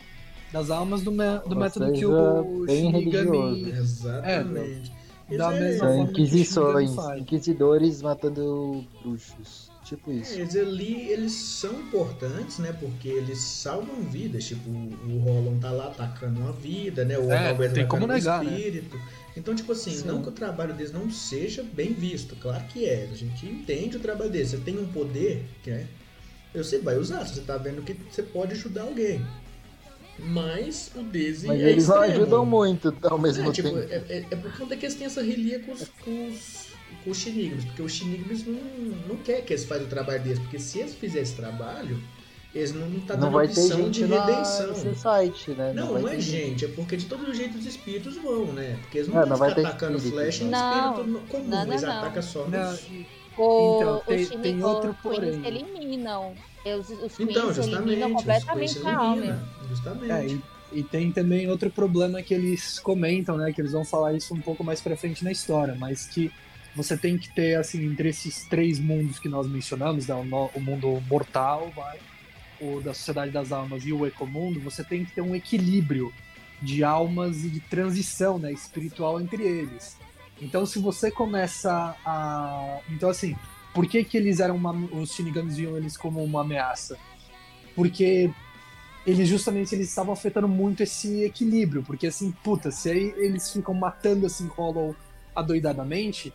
das almas do, me- do método que seja, o bem Shinigami religioso. Exatamente. da é- mesma São forma que o inquisições, inquisidores matando bruxos. Tipo isso. Eles ali, eles são importantes, né? Porque eles salvam vidas. Tipo, o Roland tá lá atacando uma vida, né? O É, Alberto tem como um negar, né? espírito. Então, tipo assim, Sim. não que o trabalho deles não seja bem visto. Claro que é. A gente entende o trabalho deles. Você tem um poder, que é. Você vai usar, você tá vendo que você pode ajudar alguém. Mas o Daisy Mas é eles não extremo. ajudam muito ao mesmo É, tipo, tempo. é, é, é por conta que eles têm essa relia com os, com os, com os Shinigmis, porque os Shinigmis não, não quer que eles façam o trabalho deles, porque se eles fizerem esse trabalho, eles não, não tá não dando ter opção gente de na, redenção. nesse site, né? Não, vai não, é ter gente, é porque de todo jeito os espíritos vão, né? Porque eles não vão não vai ficar atacando espírito. flecha em Não. espírito comum, Não, não, eles não. atacam só nos... Não, O, Então, tem- os tem outro os porém. Eliminam. Os, os Então, Queens justamente, eliminam completamente a alma. eliminam, Justamente. É, e, e tem também outro problema que eles comentam, né? Que eles vão falar isso um pouco mais pra frente na história, mas que você tem que ter, assim, entre esses três mundos que nós mencionamos, né, o, mundo mortal, vai, o da Sociedade das Almas e o Ecomundo, você tem que ter um equilíbrio de almas e de transição né, espiritual entre eles. Então, se você começa a. Então, assim, por que, que eles eram uma... os Shinigamis viam eles como uma ameaça? Porque eles justamente eles estavam afetando muito esse equilíbrio, porque assim, puta, se aí eles ficam matando assim Hollow adoidadamente,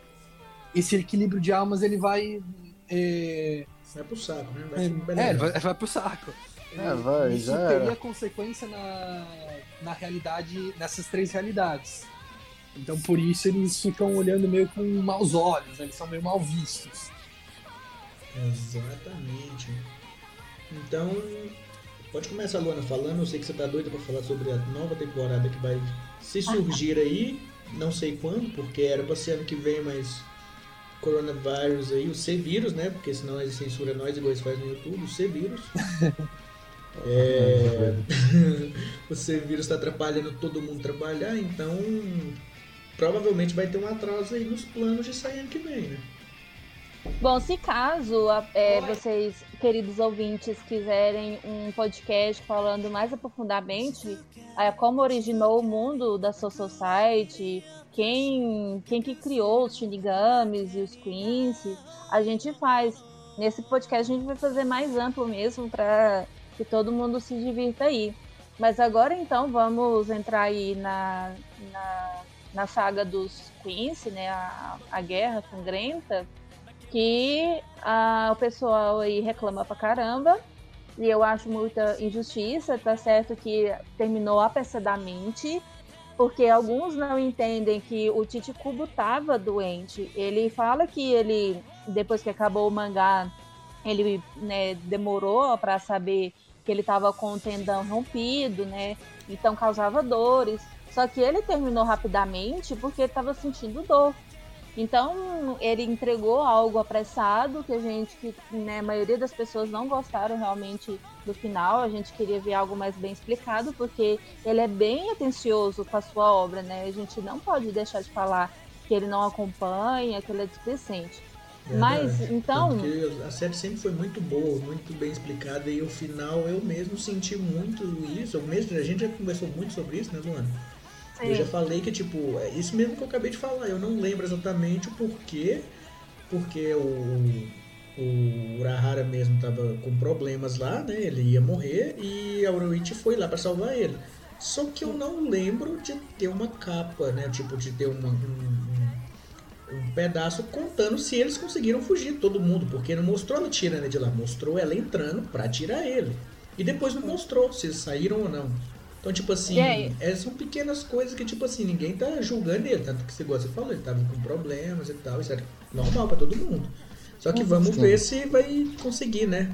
esse equilíbrio de almas ele vai. É, vai pro saco, né? Vai é, é vai, vai pro saco. É, vai, Isso já teria era. consequência na, na realidade, nessas três realidades. Então por isso eles ficam olhando meio com maus olhos, né? eles são meio mal vistos. Exatamente. Então, pode começar, Luana, falando. Eu sei que você tá doida pra falar sobre a nova temporada que vai se surgir aí. Não sei quando, porque era pra ser ano que vem, mas coronavírus aí, o C-vírus, né? Porque senão eles censuram nós igual eles fazem no YouTube, o C-vírus. É... o C-vírus tá atrapalhando todo mundo trabalhar, então provavelmente vai ter um atraso aí nos planos de sair ano que vem, né? Bom, se caso é, vocês, queridos ouvintes, quiserem um podcast falando mais aprofundadamente é, como originou o mundo da Soul Society, quem, quem que criou os Shinigamis e os Queens, a gente faz. Nesse podcast a gente vai fazer mais amplo mesmo para que todo mundo se divirta aí. Mas agora então vamos entrar aí na, na, na saga dos Queens, né? A, a guerra sangrenta que o pessoal aí reclama pra caramba. E eu acho muita injustiça, tá certo que terminou apressadamente, porque alguns não entendem que o Tite Kubo tava doente. Ele fala que ele, depois que acabou o mangá, ele né, demorou para saber que ele tava com o tendão rompido, né? Então causava dores. Só que ele terminou rapidamente porque estava sentindo dor. Então, ele entregou algo apressado, que a gente, que né, a maioria das pessoas não gostaram realmente do final. A gente queria ver algo mais bem explicado, porque ele é bem atencioso com a sua obra, né? A gente não pode deixar de falar que ele não acompanha, que ele é displicente. Mas, então. Porque a série sempre foi muito boa, muito bem explicada, e o final eu mesmo senti muito isso. Eu mesmo, a gente já conversou muito sobre isso, né, Luana? Sim. Eu já falei que, tipo, é isso mesmo que eu acabei de falar. Eu não lembro exatamente o porquê, porque o, o Urahara mesmo tava com problemas lá, né? Ele ia morrer e a Oroichi foi lá para salvar ele. Só que eu não lembro de ter uma capa, né? Tipo, de ter uma, um, um, pedaço contando se eles conseguiram fugir, todo mundo. Porque não mostrou ela tirando de lá, mostrou ela entrando pra tirar ele. E depois não mostrou se eles saíram ou não. Então, tipo assim, é, são pequenas coisas que, tipo assim, ninguém tá julgando ele. Tanto que você gosta, você falou, ele tava com problemas e tal. Isso é normal pra todo mundo. Só que vamos Sim. ver se vai conseguir, né?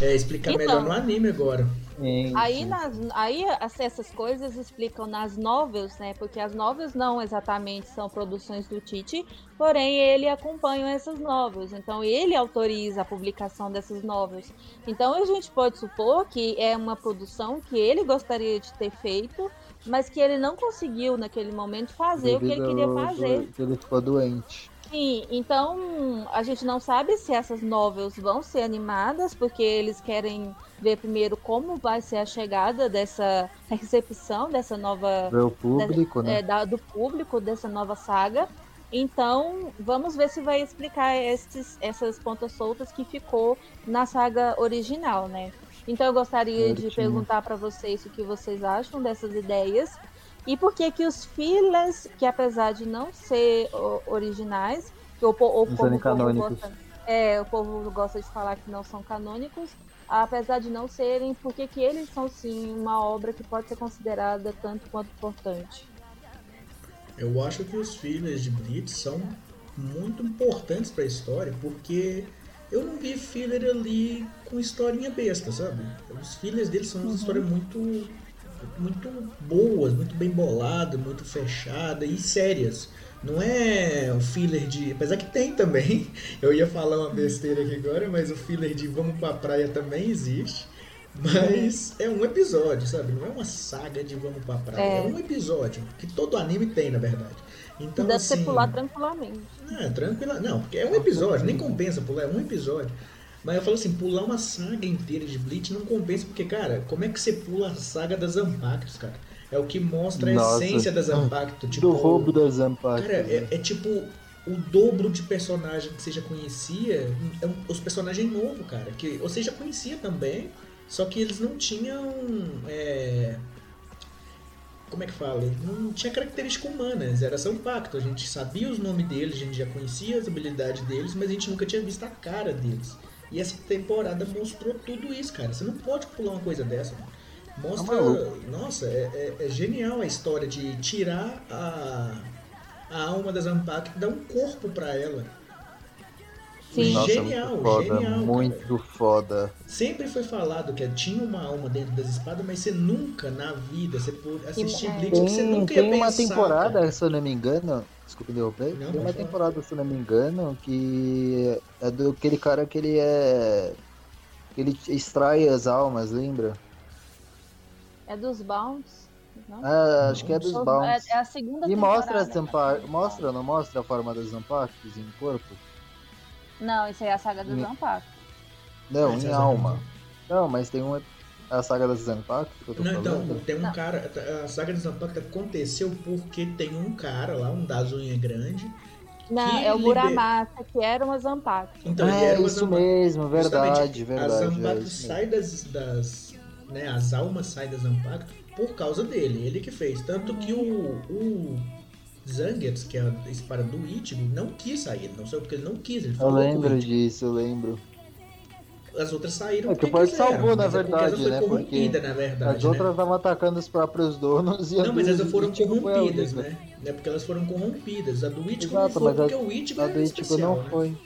É, explicar Então. melhor no anime agora. Sim, Aí, sim. nas, aí as- essas coisas explicam nas novels, né? Porque as novels não exatamente são produções do Tite, porém ele acompanha essas novels. Então ele autoriza a publicação dessas novels. Então a gente pode supor que é uma produção que ele gostaria de ter feito, mas que ele não conseguiu naquele momento fazer o que ele Devido queria fazer. do- que ele ficou doente. Sim, então a gente não sabe se essas novels vão ser animadas, porque eles querem ver primeiro como vai ser a chegada dessa recepção dessa nova Ver o público, né? é, da- do público dessa nova saga. Então, vamos ver se vai explicar esses, essas pontas soltas que ficou na saga original, né? Então, eu gostaria de Certinho. perguntar para vocês o que vocês acham dessas ideias e por que que os fillers, que apesar de não ser originais, que o, po- o Não povo, o gosta, é, o povo gosta de falar que não são canônicos, apesar de não serem, por que que eles são sim uma obra que pode ser considerada tanto quanto importante? Eu acho que os fillers de Blitz são muito importantes pra história, porque eu não vi filler ali com historinha besta, sabe? Os fillers deles são umas histórias muito muito boas, muito bem boladas, muito fechadas e sérias. Não é um filler de. Apesar que tem também. Eu ia falar uma besteira aqui agora, mas o filler de Vamos pra Praia também existe. Mas é um episódio, sabe? Não é uma saga de Vamos pra Praia. É, É. um episódio. Que todo anime tem, na verdade. Então, Deve assim. ser pular tranquilamente. É, tranquila. Não, porque é um episódio, nem compensa pular, é um episódio. Mas eu falo assim, pular uma saga inteira de Bleach não compensa, porque, cara, como é que você pula a saga das Zampactos, cara? É o que mostra a Nossa. essência das Zampacto. Tipo, Do roubo das Zampactos. Cara, é, é tipo o dobro de personagem que você já conhecia, é um- os personagens novos, cara. Que você já conhecia também, Só que eles não tinham. é, como é que fala? Não tinha característica humanas, era São Pacto. A gente sabia os nomes deles, a gente já conhecia as habilidades deles, mas a gente nunca tinha visto a cara deles. E essa temporada mostrou tudo isso, cara. Você não pode pular uma coisa dessa. mano. Mostra. Maluco. nossa, é, é- é genial a história de tirar a, a alma da Zampak e dar um corpo pra ela. Sim. Nossa, genial, muito foda, genial. cara. muito foda. Sempre foi falado que tinha uma alma dentro das espadas, mas você nunca na vida, você assistir É. Bleach, você Tem, nunca ia tem uma pensar, temporada, cara. se eu não me engano, desculpa interromper, Não, tem uma falar. temporada, se eu não me engano, que é do aquele cara que ele é. que ele extrai as almas, lembra? É dos Bounds? Não? Ah, acho que é dos Ou- Bounds. É, é a segunda E mostra as temporada. Zampar, mostra ou não mostra a forma das Zampactos em corpo? Não, isso aí é a saga do. Zampacto. Não, Mas em as alma. Não, mas tem uma. A saga das Zampactos que eu tô Não, então, falando. tem um Não. cara. A saga de Zampacta aconteceu porque tem um cara lá, um das unhas grandes. Não, Que é o liber- Muramasa, que era uma Zampacto. Então, ele é, era uma isso Zampacta. mesmo, verdade, Justamente, verdade. A é Zampacto isso sai das, das. né, as almas saem da Zampacto por causa dele. Ele que fez. Tanto que o. o Zangetsu, que é a espada do Ichigo, não quis sair. Não sei porque ele não quis. Ele Eu lembro diu eu lembro. As outras saíram É que porque o salvou, na é porque verdade, né, corrompida, na verdade. As outras né? estavam atacando os próprios donos e Não, mas elas foram corrompidas, né? É porque elas foram corrompidas. A do Ichigo Exato, não foi mas a- porque o Ichigo A era do Ichigo não né? foi.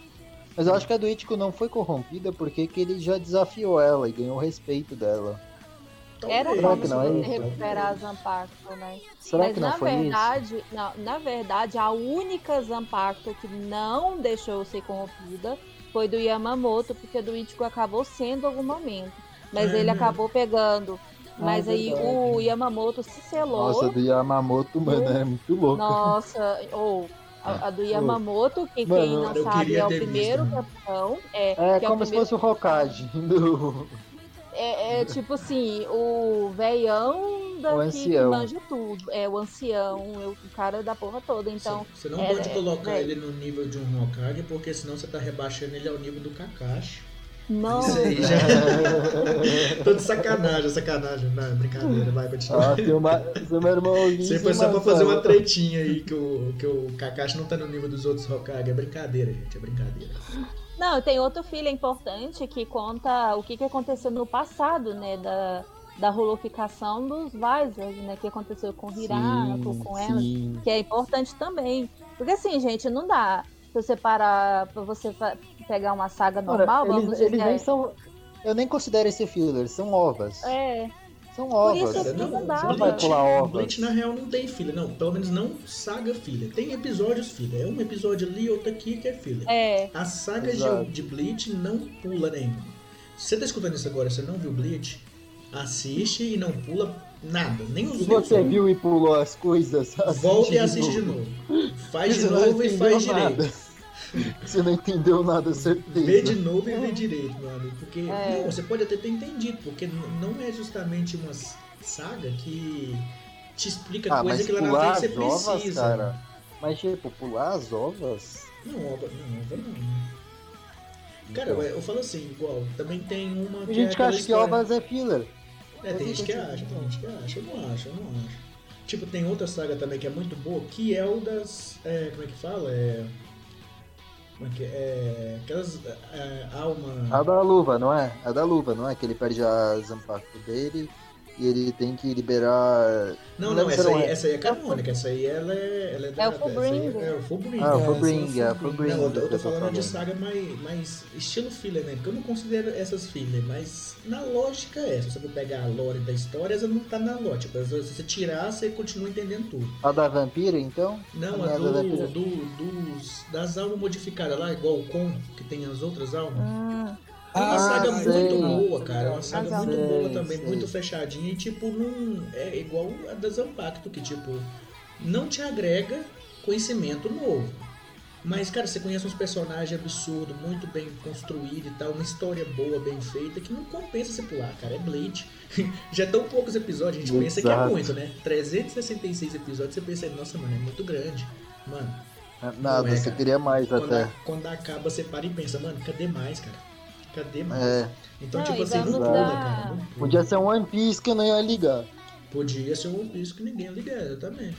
Mas eu acho que a do Ichigo não foi corrompida porque que ele já desafiou ela e ganhou o respeito dela. Era Será como que se não é isso? recuperar a Zampacto, né? Será Mas que não na foi verdade, não, na verdade, a única Zampacto que não deixou ser corrompida foi do Yamamoto, porque do Ichigo acabou sendo em algum momento. Mas É, ele né? acabou pegando. Mas Ah, aí verdade. o Yamamoto se isso? selou. Nossa, do Yamamoto, mano, é muito louco. Nossa, ou a, a do Yamamoto, que Mano, quem não sabe é o primeiro visto, né? campeão. É, É que é o como se primeiro fosse o Hokage do... É, é tipo assim, o velhão da O manja tudo. É o ancião, é o cara da porra toda. Então, Você não é- pode colocar é- ele no nível de um Hokage, porque senão você tá rebaixando ele ao nível do Kakashi. não. Isso aí já. Tô de sacanagem, sacanagem. Não, brincadeira, vai continuar. Ah, tem uma... seu meu irmão isso, foi só pra fazer uma tretinha aí que o, que o Kakashi não tá no nível dos outros Hokage. É brincadeira, gente, é brincadeira. Não, tem outro filho importante que conta o que, que aconteceu no passado, né? Da, da roloficação dos Visors, né? Que aconteceu com o Hirako, Sim, com ela. sim. Que é importante também. Porque assim, gente, não dá pra você parar pra você pegar uma saga Ora, normal, vamos eles, dizer. eles nem são... Eu nem considero esse filler, são ovas. É, São Por ovas. isso Cara, que não dá, não pular ovas. Bleach na real não tem filha, não. Pelo menos não saga filha. Tem episódios filha. É um episódio ali, outro aqui que é filha. é. A saga Exato. de, de Bleach não pula nenhum. Se você tá escutando isso agora, você não viu Bleach, assiste e não pula nada. Nem os Se você viu e pulou as coisas, Volta e assiste de novo. Faz de novo e faz nada. direito. Você não entendeu nada, certeza. Vê de novo e vê direito, meu amigo. Porque É. não, você pode até ter entendido, porque não é justamente uma saga que te explica Ah, coisa que lá na frente você ovas, precisa. cara. Mas tipo, pular as ovas? Não, ova, não, ova não. Cara, Então. eu, eu falo assim, igual, também tem uma. Tem que é gente que acha que ovas é filler. É, tem gente que acha, tem gente que acha. Eu não acho, eu não acho. Tipo, tem outra saga também que é muito boa, que é o das. é, como é que fala? É. Como é que é? é aquelas. É, alma. A da luva, não é? A da luva, não é? Que ele perde a Zampacto dele e ele tem que liberar. Não, não, se essa não aí, é. essa aí é canônica, essa aí ela é. Ela é, da, É o essa aí Fullbringer. É o Fullbringer. Ah, o É, Fullbringer, essa é é o Fullbringer Não, eu tô, eu tô eu tô falando de saga mais, mais estilo filler, né? Porque eu não considero essas filler, mas na lógica é. Se você for pegar a lore da história, ela não tá na lore. Tipo, se você tirar, você continua entendendo tudo. A da vampira, então? Não, Não a é do, da vampira. do- dos, das almas modificadas lá, igual o Con, que tem as outras almas. Hum, É uma Ah, saga sei. muito boa, cara. É uma saga Mas, muito sei, boa também, sei. muito fechadinha. E, tipo, não é igual a da Zampacto, que, tipo, não te agrega conhecimento novo. Mas, cara, você conhece uns personagens absurdos, muito bem construídos e tal, uma história boa, bem feita, que não compensa você pular, cara. É Blade. Já é tão poucos episódios, a gente pensa que é Exato. muito, né? 366 episódios, você pensa, nossa, mano, é muito grande. Mano, Nada, Não é, você cara. queria mais quando, até. a- quando acaba, você para e pensa, mano, cadê mais, cara? Cadê mais? É, Então, Não, tipo e assim, não pula, dar- cara. Não podia ser um One Piece que eu não ia ligar. Podia ser um One Piece que ninguém liga, exatamente.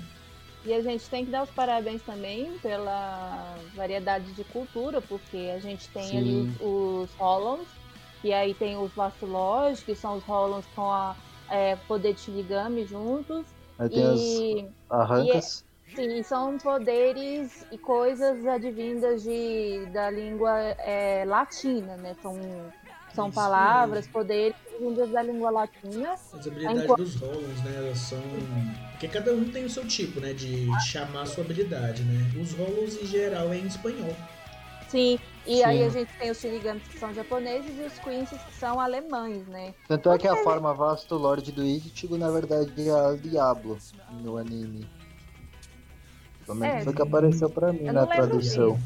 E a gente tem que dar os parabéns também pela variedade de cultura, porque a gente tem Sim. ali os, os Hollands, e aí tem os Vacilógios, que são os Hollands com a é, poder de Shinigami juntos. Aí tem as E arrancas. Sim, são poderes e coisas advindas de, da língua é, latina, né? São, são Isso palavras, poderes vindas da língua latina. As habilidades Enquanto- dos Hollands, né, elas são... Porque cada um tem o seu tipo, né, de chamar a sua habilidade, né. Os Hollands, em geral, é em espanhol. Sim, e Sim. aí a gente tem os Shinigamis que são japoneses e os Quincy que são alemães, né? Tanto é que a forma Vasto Lorde do Ichigo, na verdade, é a Diablo no anime. Pelo menos É, foi o que apareceu pra mim na tradução.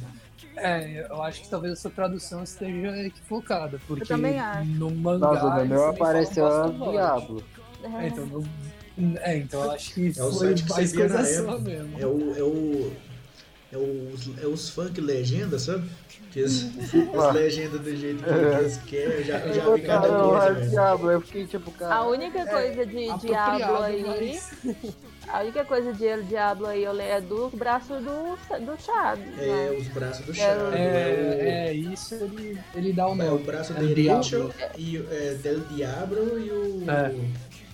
É, eu acho que talvez essa tradução esteja equivocada, porque também acho. no mangá. Nossa, no meu apareceu a. Diablo. É, então, no- é, então eu acho que É o foi mais coisa sua época. mesmo. É o... É o... É os, é os funk legenda, sabe? Que as, as legendas do jeito que eles querem. Eu já, eu já vi cada coisa, a velho. Diablo, eu fiquei tipo, cara. A única coisa de Diablo aí, mas- a única coisa de Diablo aí eu le- é do braço do, do Chaves, É, né? os braços do É, Chaves. É, É, é, isso ele, ele dá o o, é o nome. braço É direito Diablo. e o- é, del Diablo e o...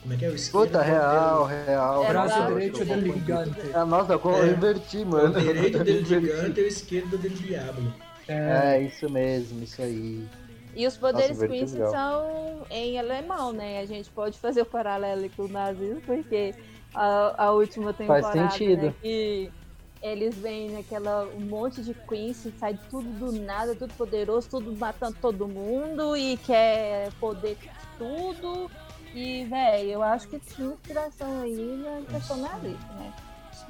É. Como é que é? O esquerdo. Puta, real, real. É, Braço braço direito confundi. Gigante. Ah, nossa, como É. eu inverti, O mano. direito Eu del gigante e o esquerdo del diablo. É, É, isso mesmo, isso aí. E os poderes Nossa, são em alemão, né? A gente pode fazer o paralelo com o nazismo, porque a, a última temporada, sentido. né, que eles vêm naquela um monte de Quincy, sai tudo do nada, tudo poderoso, tudo matando todo mundo e quer poder tudo. E, velho, eu acho que tinha inspiração aí na questão nazista, né?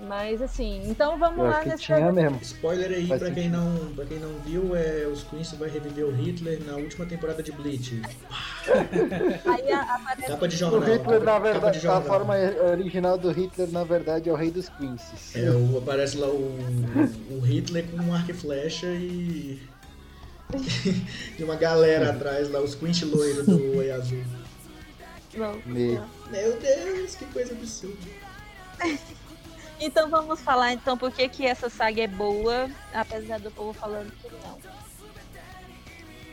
Mas assim, então vamos Eu lá nesse tinha mesmo. Spoiler aí, Faz pra quem, não, pra quem não viu, é, os Queens vai reviver o Hitler na última temporada de Bleach. Aí a- aparece Capa de O jornal. Hitler, na de verdade, a forma original do Hitler, na verdade, é o rei dos Quincies. É, o, aparece lá o, o Hitler com um arco e flecha e. e uma galera atrás lá, os Quinch loiros do Oi Azul. Não. Me- Meu Deus, que coisa absurda. Então vamos falar então por que que essa saga é boa, apesar do povo falando que não.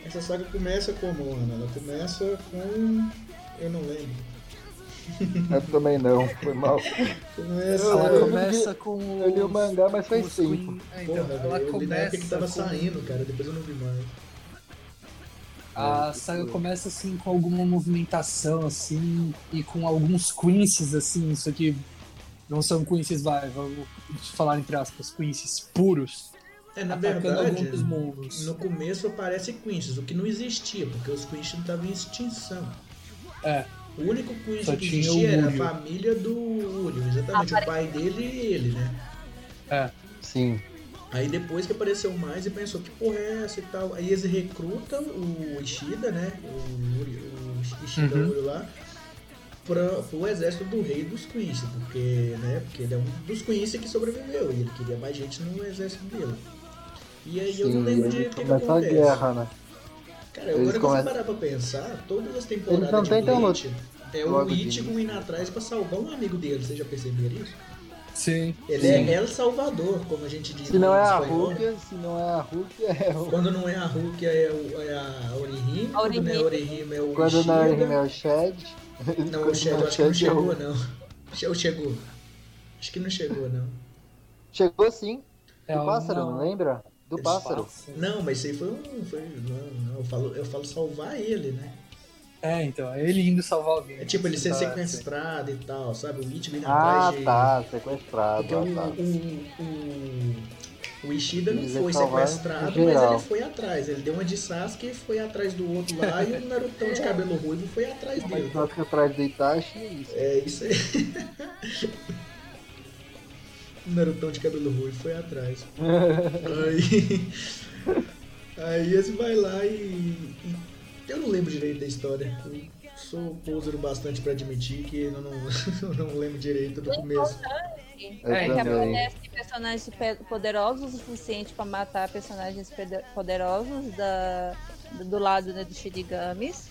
Essa saga começa como, Ana? Ela começa com. Eu não lembro. Eu também não, foi mal. Começa. ela eu começa com. Eu li o mangá, mas faz tempo. Queen- é, então, Porra, ela velho, eu li na época que começa tava com- saindo, cara. Depois eu não vi mais. A saga começa assim com alguma movimentação assim e com alguns quinces assim, isso aqui não são quinces, vai, vamos falar entre aspas, quinces puros, É, na atacando verdade, no começo aparece Quincy, o que não existia, porque os Quincy estavam em extinção. É, O único Quincy Só que existia era a família do Uriel, exatamente, o pai dele e ele, né? é. Sim. Aí depois que apareceu mais e pensou que porra é essa e tal. Aí eles recrutam o Ishida, né? O, Uri, o Ishida Uhum. Uri lá. Pra, pro exército do rei dos Quincy, porque, né, porque ele é um dos Quincy que sobreviveu e ele queria mais gente no exército dele. E aí eu não Sim, lembro de o que, que acontece. guerra, né? Cara, Eles agora que começam- você parar pra pensar, todas as temporadas Eles não de tentam Bleach é o de Ichigo indo atrás pra salvar um amigo dele, vocês já perceberam isso? Sim. Ele Sim. é El Salvador, como a gente diz Se não é a. Rukia, se não é a Rukia, é o. Quando não é a Rukia é, o, é a Orihime, quando não é a Orihime. Orihime é o Quando não é Ishida. é o Shed. Não, Quando o Shadow é acho que não Shed, é o- chegou, não. Ou chegou? Acho que não chegou, não. Chegou sim. É Do pássaro, não lembra? Do Esse pássaro. Não, mas isso aí foi um. Foi, não, não, eu falo, eu falo salvar ele, né? É, então, é ele indo salvar alguém. É tipo ele ser Tá, sequestrado e tal, sabe? O indo Ah, atrás de. tá, sequestrado. Porque o, ah, tá. o, o, o Ishida não Eles foi sequestrado, mas ele foi atrás. Ele deu uma de Sasuke e foi atrás do outro lá e o Narutão de cabelo ruivo foi atrás dele. só que atrás do Itachi é isso. É isso aí. o Narutão de cabelo ruivo foi atrás. Aí. Aí esse vai lá e, e- Eu não lembro direito da história. Eu sou poser bastante pra admitir que eu não, eu não lembro direito do começo. Eu É, que então, também. aparece personagens pe- poderosos o suficiente pra matar personagens poderosos da, do lado né, dos Shinigamis.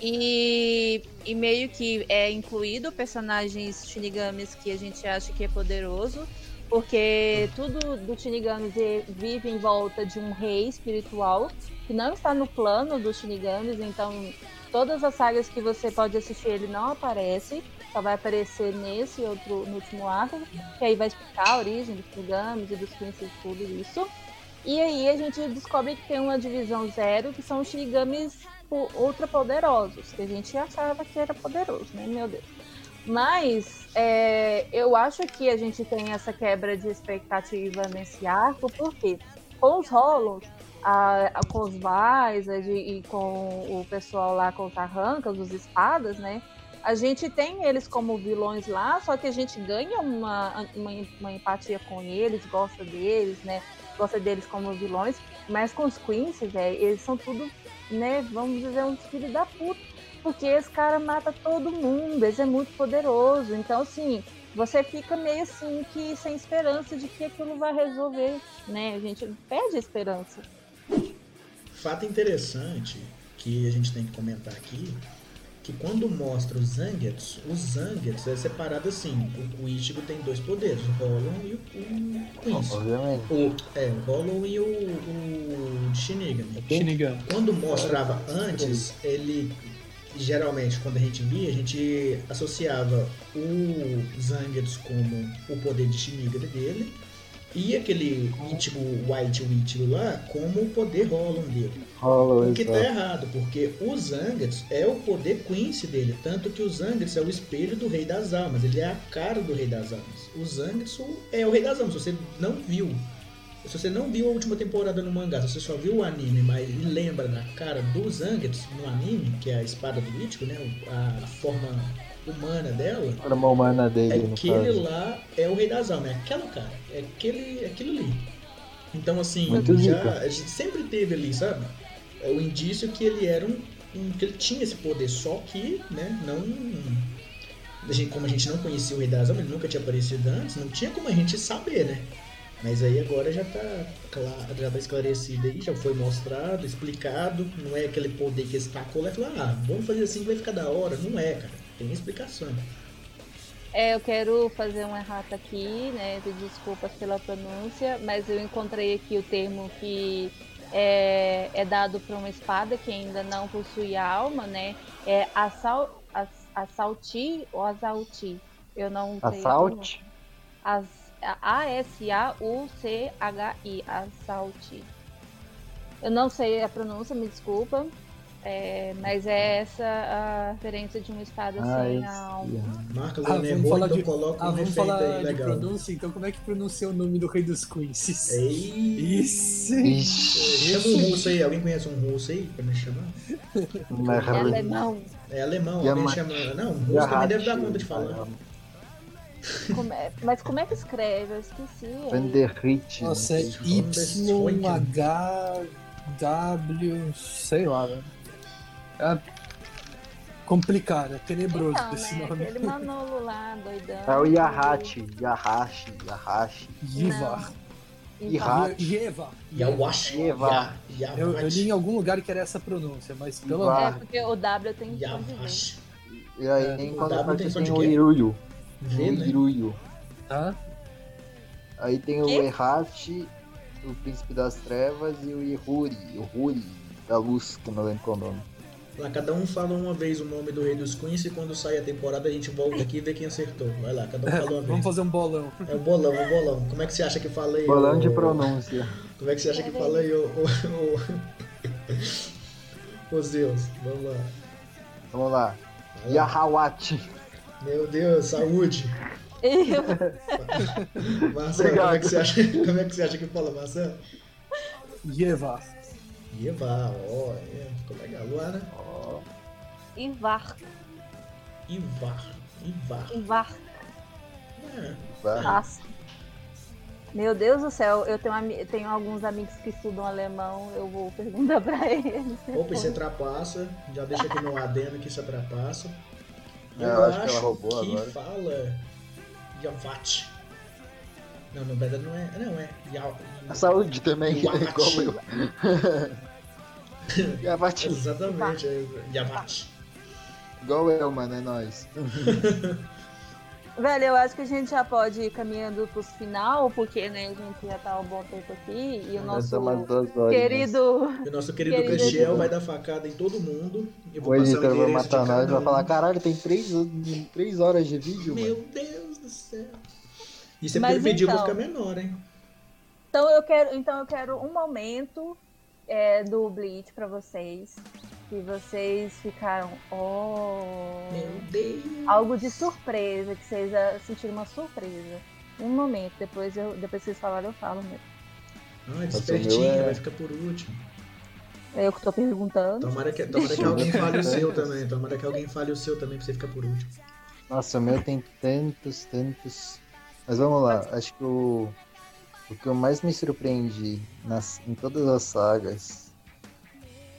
E, e meio que é incluído personagens Shinigamis que a gente acha que é poderoso, porque tudo do Shinigamis vive em volta de um rei espiritual que não está no plano dos Shinigamis, então todas as sagas que você pode assistir ele não aparece, só vai aparecer nesse outro no último arco, que aí vai explicar a origem dos Shinigamis e dos príncipes tudo isso. E aí a gente descobre que tem uma divisão zero, que são os Shinigamis ultra poderosos, que a gente achava que era poderoso, né? Meu Deus. Mas é, eu acho que a gente tem essa quebra de expectativa nesse arco, porque com os rolos, a, a, com os Vizard e com o pessoal lá com os arrancas, os espadas, né? A gente tem eles como vilões lá, só que a gente ganha uma, uma, uma empatia com eles, gosta deles, né? Gosta deles como vilões, mas com os Queens, é, eles são tudo né, vamos dizer, um filho da puta. Porque esse cara mata todo mundo, esse é muito poderoso. Então, assim, você fica meio assim que sem esperança de que aquilo vai resolver, né? A gente perde a esperança. Fato interessante que a gente tem que comentar aqui que quando mostra os Zangetsu, os Zangetsu é separado assim. O, o Ichigo tem dois poderes, o Hollow e o, o Quincy. Obviamente. O, é, o Hollow e o, o Shinigami. Shinigami. Quando mostrava antes, ele geralmente quando a gente via, a gente associava o Zangetsu como o poder de Shinigami dele e aquele Ichigo White Ichigo lá como o poder Hollow dele. Hollow, O que tá errado, porque o Zangetsu é o poder Quincy dele, tanto que o Zangetsu é o espelho do Rei das Almas, ele é a cara do Rei das Almas. O Zangetsu é o Rei das Almas, se você não viu, se você não viu a última temporada no mangá, se você só viu o anime, mas lembra da cara do Zangetsu no anime, que é a espada do Ichigo, né, a forma humana dela, A forma humana dele, aquele caso. lá é o Rei das Almas, é aquela cara, é aquele, é aquilo ali. Então, assim, Muito já, zica. a gente sempre teve ali, sabe? É o indício que ele era um, um- que ele tinha esse poder, só que, né, não. Como a gente não conhecia o Rei das Almas, ele nunca tinha aparecido antes, não tinha como a gente saber, né? Mas aí agora já tá claro, já tá esclarecido aí, já foi mostrado, explicado, não é aquele poder que estacou lá e falou, ah, vamos fazer assim que vai ficar da hora. Não é, cara. Tem explicação. É, eu quero fazer um errata aqui, né? de Desculpas pela pronúncia, mas eu encontrei aqui o termo que é, é dado para uma espada que ainda não possui alma, né? É assal, ass, assalti ou assalti. Eu não sei. a Assault? pronúncia. As- A-S-A-U-C-H-I. Assalti. Eu não sei a pronúncia, me desculpa. É, mas é essa a referência de uma espada Ah, sem esse- alma. Marcos Ah, ele vamos falar então de- coloca Ah, um vamos falar aí de legal. pronúncia, então como é que pronuncia o nome do rei dos Queens? Ei, Isso! Chama um russo aí, alguém conhece um russo aí pra me chamar? não é É alemão. É alemão, a alguém ma- chama. Não, um russo a também deve dar conta de falar. Como é- mas como é que escreve? Eu esqueci. Vanderhit. Nossa, é YHW, sei lá, velho. É complicado, é tenebroso Então, esse né? nome. Aquele Manolo lá, doidão. É o Yahachi, Yahashi, Yahashi. Yivar. Yeva. Yawashi. Ya- Eu, eu li em algum lugar que era essa pronúncia, mas pelo Ivar. É, porque o W tem. Yawashi. E aí, É, em o contraparte, W tem tem o? Iruyu. O né? Iruyu. tá? Aí tem o? Errati, o Príncipe das Trevas, e o Ihuri, o Huri, da Luz, que eu não lembro qual é o nome. Lá, cada um fala uma vez o nome do Rei dos Queens e quando sai a temporada a gente volta aqui e vê quem acertou. Vai lá, cada um fala uma Vamos vez. fazer um bolão. É o bolão, é o bolão. Como é que você acha que fala aí? Bolão de pronúncia. Como é que você acha que fala aí, ô. ô, ô... Ô Zeus, vamos lá. Vamos lá. Lá. Yahawati. Meu Deus, saúde. Marcelo, como é, que você acha, como é que você acha que fala, Marcelo? Yeva. Ivar, ó, é, ficou legal. Luana? Ivar. Ivar. Ivar. Ivar. É, Vai. Nossa. Meu Deus do céu, eu tenho, tenho alguns amigos que estudam alemão, eu vou perguntar pra eles. Opa, isso é trapaça. Já deixa aqui no adendo que isso é trapaça. É, eu acho que ela roubou que agora. fala Yavat. Não, na verdade não é. Não, é. Ya- A saúde também, Yavat. igual eu. Yamati. Exatamente, é Yamati. Igual eu, mano, é nóis. Velho, eu acho que a gente já pode ir caminhando pros final, porque né, a gente já tá um bom tempo aqui e o nosso duas horas. querido. E o nosso querido, Querido editor. vai dar facada em todo mundo. Eu vou O passar o editor vai endereço de matar nós, vai falar, caralho, tem três, três horas de vídeo, Meu mano. Deus do céu. Isso é Mas porque pediu então- ficar menor, hein? Então eu quero, então eu quero um momento é, do Bleach pra vocês. Que vocês ficaram. Oh. Meu Deus. Algo de surpresa, que vocês ah, sentiram uma surpresa. Um momento, depois, eu, depois que vocês falaram, eu falo mesmo. Ah, despertinho, meu é- vai ficar por último. É eu que tô perguntando. Tomara que, tomara que alguém fale o seu também. Tomara que alguém fale o seu também pra você ficar por último. Nossa, o meu tem tantos, tantos. Mas vamos lá, acho que o, o que eu mais me surpreendi nas, em todas as sagas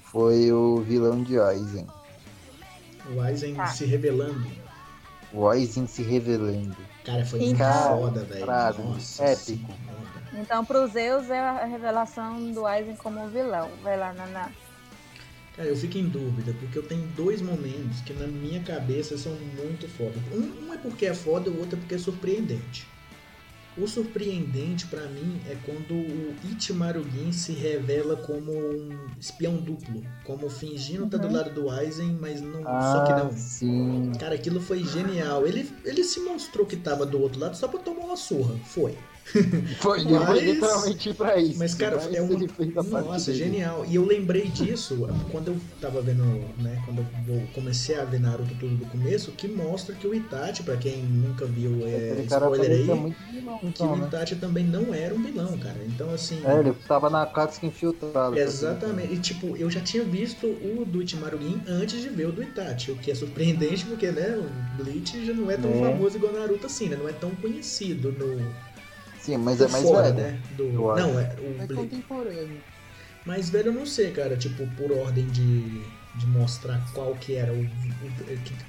foi o vilão de Aizen. O Aizen Tá. se revelando. O Aizen se revelando. Cara, foi cara. foda, velho. Nossa épico. senhora. Então, pro Zeus é a revelação do Aizen como vilão. Vai lá, Naná. Cara, eu fico em dúvida, porque eu tenho dois momentos que na minha cabeça são muito foda. Um, um é porque é foda, o outro é porque é surpreendente. O surpreendente pra mim é quando o Ichimarugin se revela como um espião duplo, como fingindo estar do Uhum. lado do Aizen, mas não, só que Ah, não. sim. Cara, aquilo foi genial. Ele, ele se mostrou que tava do outro lado só pra tomar uma surra. Foi. Foi, Mas- foi literalmente pra isso. Mas, cara, é um. Nossa, genial. E eu lembrei disso quando eu tava vendo, né? Quando eu comecei a ver Naruto tudo do começo, que mostra que o Itachi, pra quem nunca viu, é, spoiler aí, muito vilão, que então, o né? Itachi também não era um vilão, cara. Então, assim. É, ele tava na Katsuki infiltrado. Exatamente. E tipo, eu já tinha visto o do Ichimarugin antes de ver o do Itachi, o que é surpreendente porque, né, o Bleach já não é tão É. famoso igual Naruto assim, né? Não é tão conhecido no Sim, mas é mais fora, velho. né? Do... Não, é É o Bleach. contemporâneo. Mas velho, eu não sei, cara, tipo, por ordem de, de mostrar qual que era o,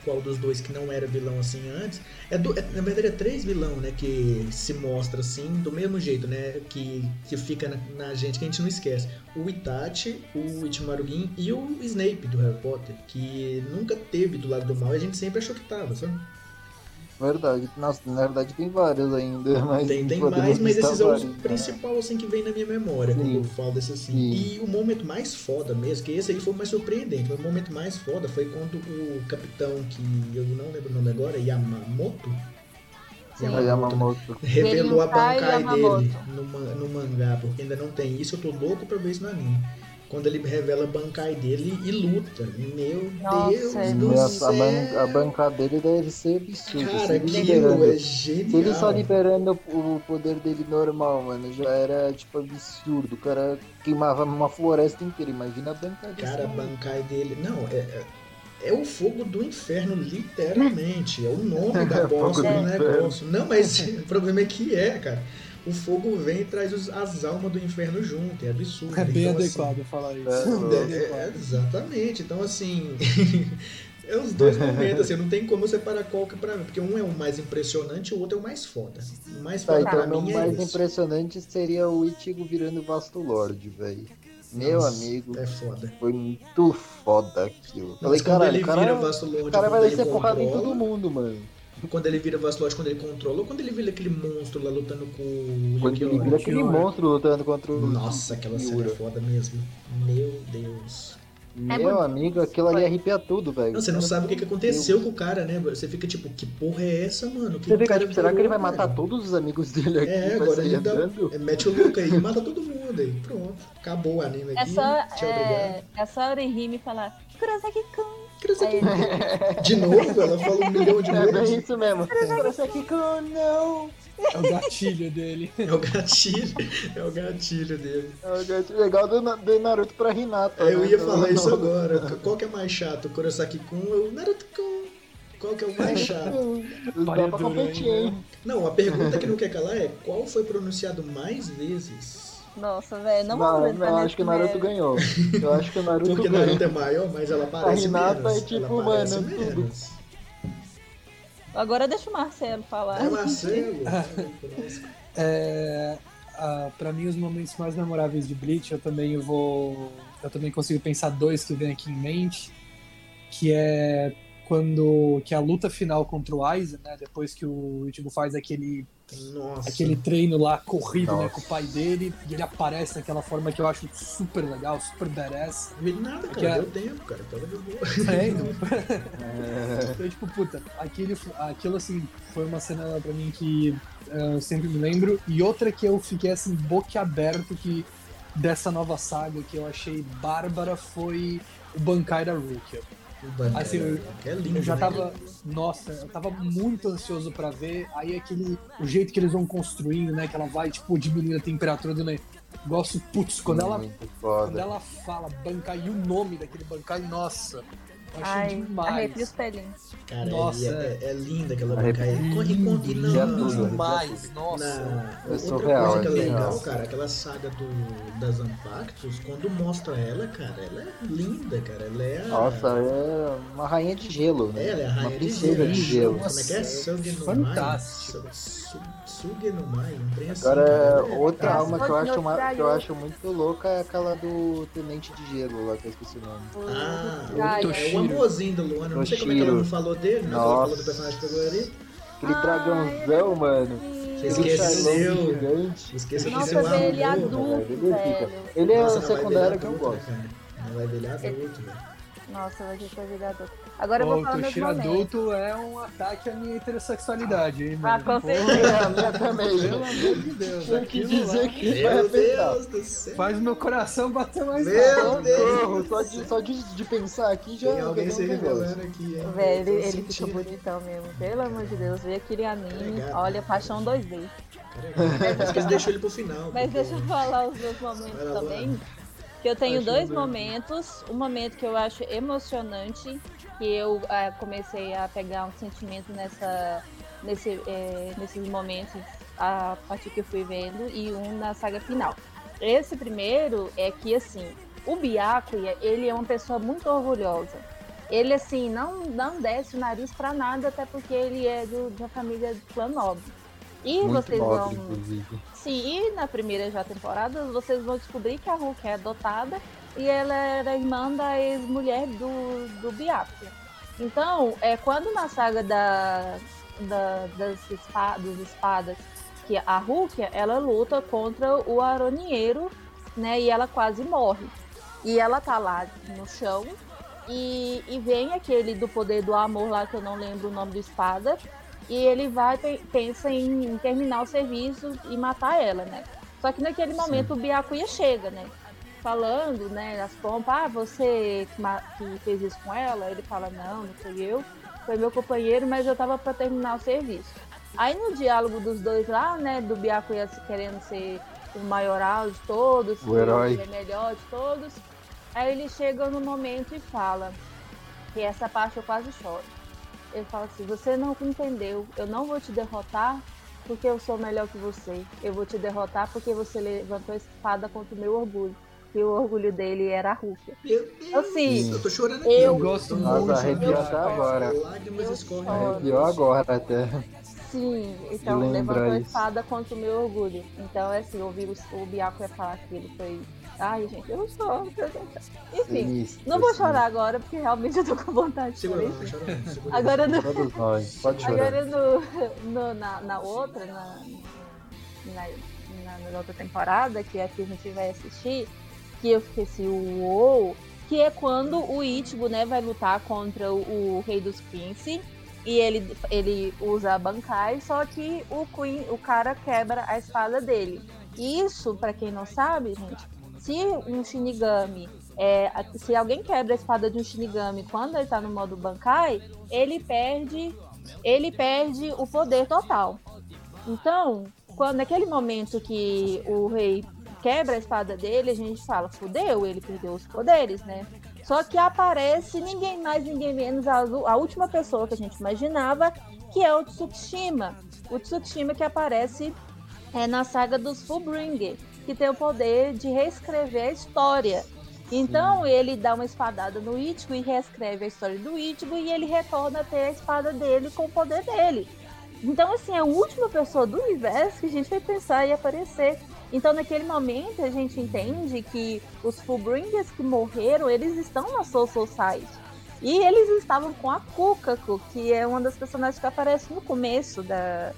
qual dos dois que não era vilão assim antes. É, do- é- na verdade é três vilão, né, que se mostra assim do mesmo jeito, né, que, que fica na, na gente que a gente não esquece. O Itachi, o Ichimarugin e o Snape do Harry Potter, que nunca teve do lado do mal e a gente sempre achou que tava, sabe? Verdade. Nossa, na verdade tem vários ainda, mas Tem, tem mais, mas esses são os vários, né? principais assim que vem na minha memória quando Sim. eu falo desse assim. Sim. E o momento mais foda mesmo, que esse aí foi o mais surpreendente, mas o momento mais foda foi quando o capitão, que eu não lembro o nome agora, Yamamoto. É Yamamoto. revelou a Genkai Bankai Yamamoto. dele no, no mangá, porque ainda não tem isso, eu tô louco pra ver isso no anime. Quando ele revela a Bankai dele e luta. Meu Nossa, Deus é do Nossa, céu! a, ban a bancada dele deve ser absurda. Cara, ele aquilo liberando, é se ele só genial. liberando o poder dele normal, mano, já era tipo absurdo. O cara queimava uma floresta inteira. Imagina a bancada desse Cara, a. Bankai dele. Não, é, é, é o fogo do inferno, literalmente. É o nome da bosta Fogo do do negócio. Não, mas o problema é que é, cara. O fogo vem e traz os- as almas do inferno junto. É absurdo. É bem Então, assim, adequado falar isso. É, Bem é, é, adequado. exatamente. Então, assim. é os dois momentos, assim. Não tem como eu separar qual que é pra mim. Porque um é o mais impressionante e o outro é o mais foda. O mais Tá, foda então pra mim é mais impressionante seria o Ichigo virando Vasto Lord, velho. Meu Nossa, amigo, É foda. foi muito foda aquilo. Mas Falei, caralho, ele o cara, vira Vasto Lord, o cara vai descer porrada em todo mundo, mano. Quando ele vira Vastlord, quando ele controla, ou quando ele vira aquele monstro lá lutando com o Quando ele vira aquele monstro lutando contra o. Nossa, aquela cena é foda mesmo. Meu Deus. É Meu amigo, aquilo ali arrepia tudo, velho. Você não sabe o que, que aconteceu com o cara, né? Você fica tipo, que porra é essa, mano? Que Você fica cara tipo, será que ele vai matar velho? todos os amigos dele aqui? É, agora ele dá, é, mete o louco aí e mata todo mundo aí. Pronto. Acabou o anime É aqui. só, Tchau, é, é só Orihime falar Kurosaki-kun. Kurosaki- Aí, De novo, ela fala um milhão de É bem vezes. isso mesmo. Kurosaki-kun, não! É o gatilho dele. É o gatilho. É o gatilho dele. É o gato legal do, do Naruto pra Hinata. É, eu né? ia falar isso agora. Qual que é mais chato? O Kurosaki-kun ou o Naruto-kun? Qual que é o mais chato? Dá pra competir, hein? Não, a pergunta que não quer calar é qual foi pronunciado mais vezes? Nossa, velho, não Não, não, nesse acho que o Naruto mérito. ganhou. Eu acho que o Naruto Porque ganhou. Naruto é maior, mas ela parece Hinata menos. é tipo, ela parece mano, tudo. menos. Agora deixa o Marcelo falar. É Marcelo. É, ah, pra mim, os momentos mais memoráveis de Bleach, eu também vou eu também consigo pensar dois que vem aqui em mente, que é quando que é a luta final contra o Aizen, né? Depois que o Ichigo faz aquele Nossa. aquele treino lá corrido, né, com o pai dele, e ele aparece daquela forma que eu acho super legal, super badass. Não vi nada, Que cara. é- Deu tempo, cara. Tava de boa. É, então, É, Então, tipo, puta, aquele, aquilo assim, foi uma cena pra mim que eh, eu sempre me lembro. E outra que eu fiquei assim, boquiaberto que dessa nova saga que eu achei bárbara foi o Bankai da Rukia. Banco, Assim, cara, eu- que é lindo, Eu já né? tava, nossa, eu tava muito ansioso pra ver. Aí aquele, o jeito que eles vão construindo, né, que ela vai, tipo, diminuindo a temperatura do negócio, putz, quando ela, quando ela fala Bankai e o nome daquele Bankai, nossa, eu achei Ai, demais. os pelinhos. Cara, Nossa, é, é, é linda aquela bancaia. Corre, corre, não. Já não, demais, nossa. Na, É outra surreal, coisa que é é legal, surreal. cara, aquela saga do, das Ampactos, quando mostra ela, cara, ela é linda, cara. Ela é a. Nossa, é uma rainha de gelo, né? Ela é a uma rainha de princesa gelo. de gelo. Como é que é? Nossa, fantástico. Mai? Su- su- Suge no Mai, trem assim. Agora, outra é, alma que eu, acho uma, que eu acho muito louca é aquela do Tenente de Gelo lá, que eu esqueci o nome. Ah, O é Toshiro. amorzinho da Luana. Não sei como é que ela não falou dele, não. Ela falou do personagem favorito. Aquele Ai, dragãozão, mano. Esqueceu. Gigante. Esqueça que Nossa, seu ver ele amor. adulto, Ele. Ele é o vai secundário que eu gosto. né? Não vai virar adulto, velho. Nossa, vai ter que adulto. Agora eu vou falar meus momentos. adulto é um ataque à minha heterossexualidade, hein, Ah, mano? com Pô, certeza. É, minha também. Pelo amor de Deus, Tem que dizer lá que vai Meu. Deus do céu. faz meu coração bater mais Meu alto. Deus. Só de, só de, de pensar aqui já Tem alguém se revelando aqui, hein? Velho, ele, ele fica bonitão mesmo. Pelo amor de Deus, vê aquele anime. Obrigado. Olha, paixão 2D. Mas deixam ele pro final. Mas porque- deixa eu falar os meus momentos também. Que eu tenho Acho dois bem. momentos. Um momento que eu acho emocionante, que eu ah, comecei a pegar um sentimento nessa, nesse, eh, nesses momentos a partir que eu fui vendo, e um na saga final. Esse primeiro é que, assim, o Byakuya, ele é uma pessoa muito orgulhosa. Ele, assim, não, não desce o nariz pra nada, até porque ele é do, de uma família de clã nobre. E Muito vocês nobre, vão inclusive. Sim, e na primeira já temporada vocês vão descobrir que a Hulk é adotada e ela era irmã da ex-mulher do, do Byakuya. Então, é quando na saga da, da- das espadas, que a Hulk, ela luta contra o Aronieiro, né, e ela quase morre. E ela tá lá no chão e, e vem aquele do poder do amor lá, que eu não lembro o nome do espada, e ele vai pe- pensa em, terminar o serviço e matar ela, né? Só que naquele momento o Byakuya chega, né? Falando, né, as pompas, ah, você que, fez isso com ela? Ele fala, não, não fui eu, foi meu companheiro, mas eu tava para terminar o serviço. Aí no diálogo dos dois lá, né, do Byakuya querendo ser o maioral de todos, O herói. é melhor de todos, aí ele chega no momento e fala, que essa parte eu quase choro. Ele fala assim: Você não entendeu. Eu não vou te derrotar porque eu sou melhor que você. Eu vou te derrotar porque você levantou a espada contra o meu orgulho. E o orgulho dele era a Rússia. Meu Deus, Assim, eu tô chorando aqui. eu gosto Tô muito Nossa, de arrepiou até agora. Eu. Arrepiou agora até. Sim, então levantou a espada contra o meu orgulho. Então, é assim, ouvir o, o Byakuya falar aquilo foi. Ai, gente, eu choro. Enfim, Sinistro, não vou chorar agora porque realmente eu tô com vontade de chorar. Agora no. Agora no, no- na, na outra, na, na, na- na outra temporada, que aqui a gente vai assistir, que eu esqueci o UOL, que é quando o Ichigo, né, vai lutar contra o, o Rei dos Prince. E ele, ele usa a Bankai, só que o Queen, o cara quebra a espada dele. Isso, pra quem não sabe, gente, se um Shinigami, é, se alguém quebra a espada de um Shinigami quando ele tá no modo Bankai, ele perde ele perde o poder total. Então, quando naquele momento que o rei quebra a espada dele, a gente fala, fudeu, ele perdeu os poderes, né? Só que aparece ninguém mais, ninguém menos, a, a última pessoa que a gente imaginava, que é o Tsukishima. O Tsukishima que aparece é, na saga dos Fullbringer, que tem o poder de reescrever a história. Então ele dá uma espadada no Ichigo e reescreve a história do Ichigo e ele retorna a ter a espada dele com o poder dele. Então, assim, é a última pessoa do universo que a gente vai pensar em aparecer. Então, naquele momento, a gente entende que os Fullbringers que morreram, eles estão na Soul Society. E eles estavam com a Kukako, que é uma das personagens que aparece no começo da,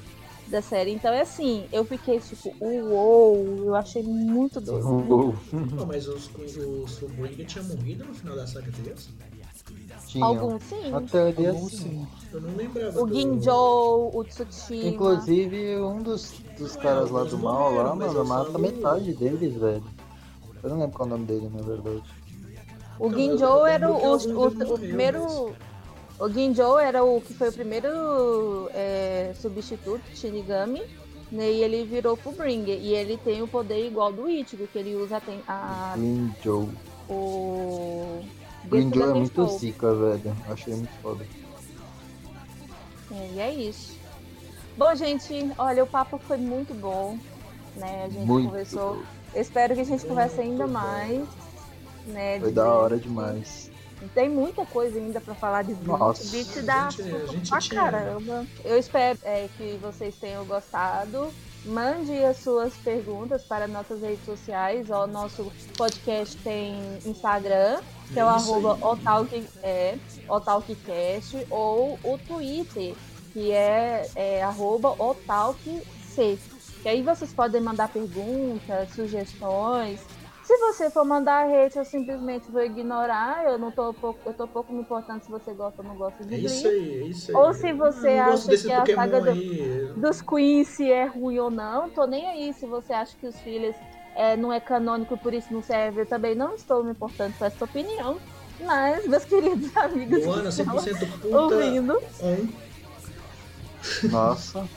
da série. Então é assim, eu fiquei tipo, uou, eu achei muito doido. Não, mas os, os Fullbringer tinham morrido no final da saga deles? Tinha. Alguns sim. Na teoria, Alguns sim. sim. Eu não lembrava. O do- Ginjo, o Tsushima. Inclusive, um dos, dos caras lá do mal lá, morreram, mano, eu mata falo- metade deles, velho. Eu não lembro qual é o nome dele, na verdade. O Ginjo era o, o, o morreram, primeiro. O Ginjo era o que foi o primeiro é, substituto de Shinigami. Né, e ele virou Fullbringer. E ele tem o poder igual do Ichigo, que ele usa a, Green Joe. o. Joe é muito zica, velho. Achei muito foda. É, e é isso. Bom, gente, olha, o papo foi muito bom. Né? A gente Muito conversou. Eu espero que a gente converse ainda mais. Né, Foi da hora demais. Tem muita coisa ainda pra falar de Bleach. Nossa. Bleach dá gente- pra tinha- caramba. Eu espero é, que vocês tenham gostado. Mande as suas perguntas para nossas redes sociais. O nosso podcast tem Instagram, que é o É isso arroba. Otalk, é, OtalkCast, ou o Twitter, que é, é arroba OtalkC. Que aí vocês podem mandar perguntas, sugestões. Se você for mandar hate, eu simplesmente vou ignorar. Eu não tô pouco, eu tô pouco me importando se você gosta ou não gosta de É Bleach. isso aí, é isso aí. Ou se você acha que a Pokémon saga do-. Dos Queens, se é ruim ou não, tô nem aí. Se você acha que os filhos é, não é canônico, por isso não serve, eu também não estou me importando com essa opinião. Mas, meus queridos amigos Luana, que estão 100% puta ouvindo, on. Nossa.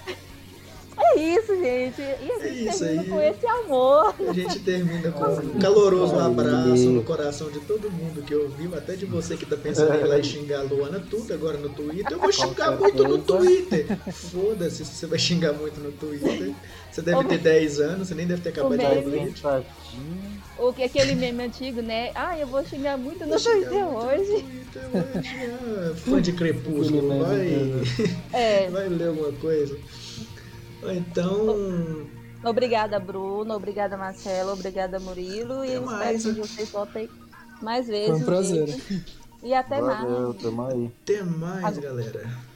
É isso, gente. E a É gente isso termina aí. com esse amor. A gente termina com um caloroso abraço no coração de todo mundo que ouviu, até de você que tá pensando em ir lá e xingar a Luana tudo agora no Twitter. Eu vou xingar muito no Twitter. Foda-se se você vai xingar muito no Twitter. Você deve ter 10 anos, você nem deve ter acabado de O ver. Ou que aquele meme antigo, né? Ah, eu vou xingar muito no Vou xingar Twitter muito no hoje. Twitter hoje. Ah, fã de Crepúsculo, vai, É. vai ler alguma coisa. Então, Obrigada, Bruno. Obrigada, Marcelo. Obrigada, Murilo. E Até mais. espero que vocês voltem mais vezes. Foi um prazer. gente. E até mais. Valeu, aí. até mais, Agora- galera.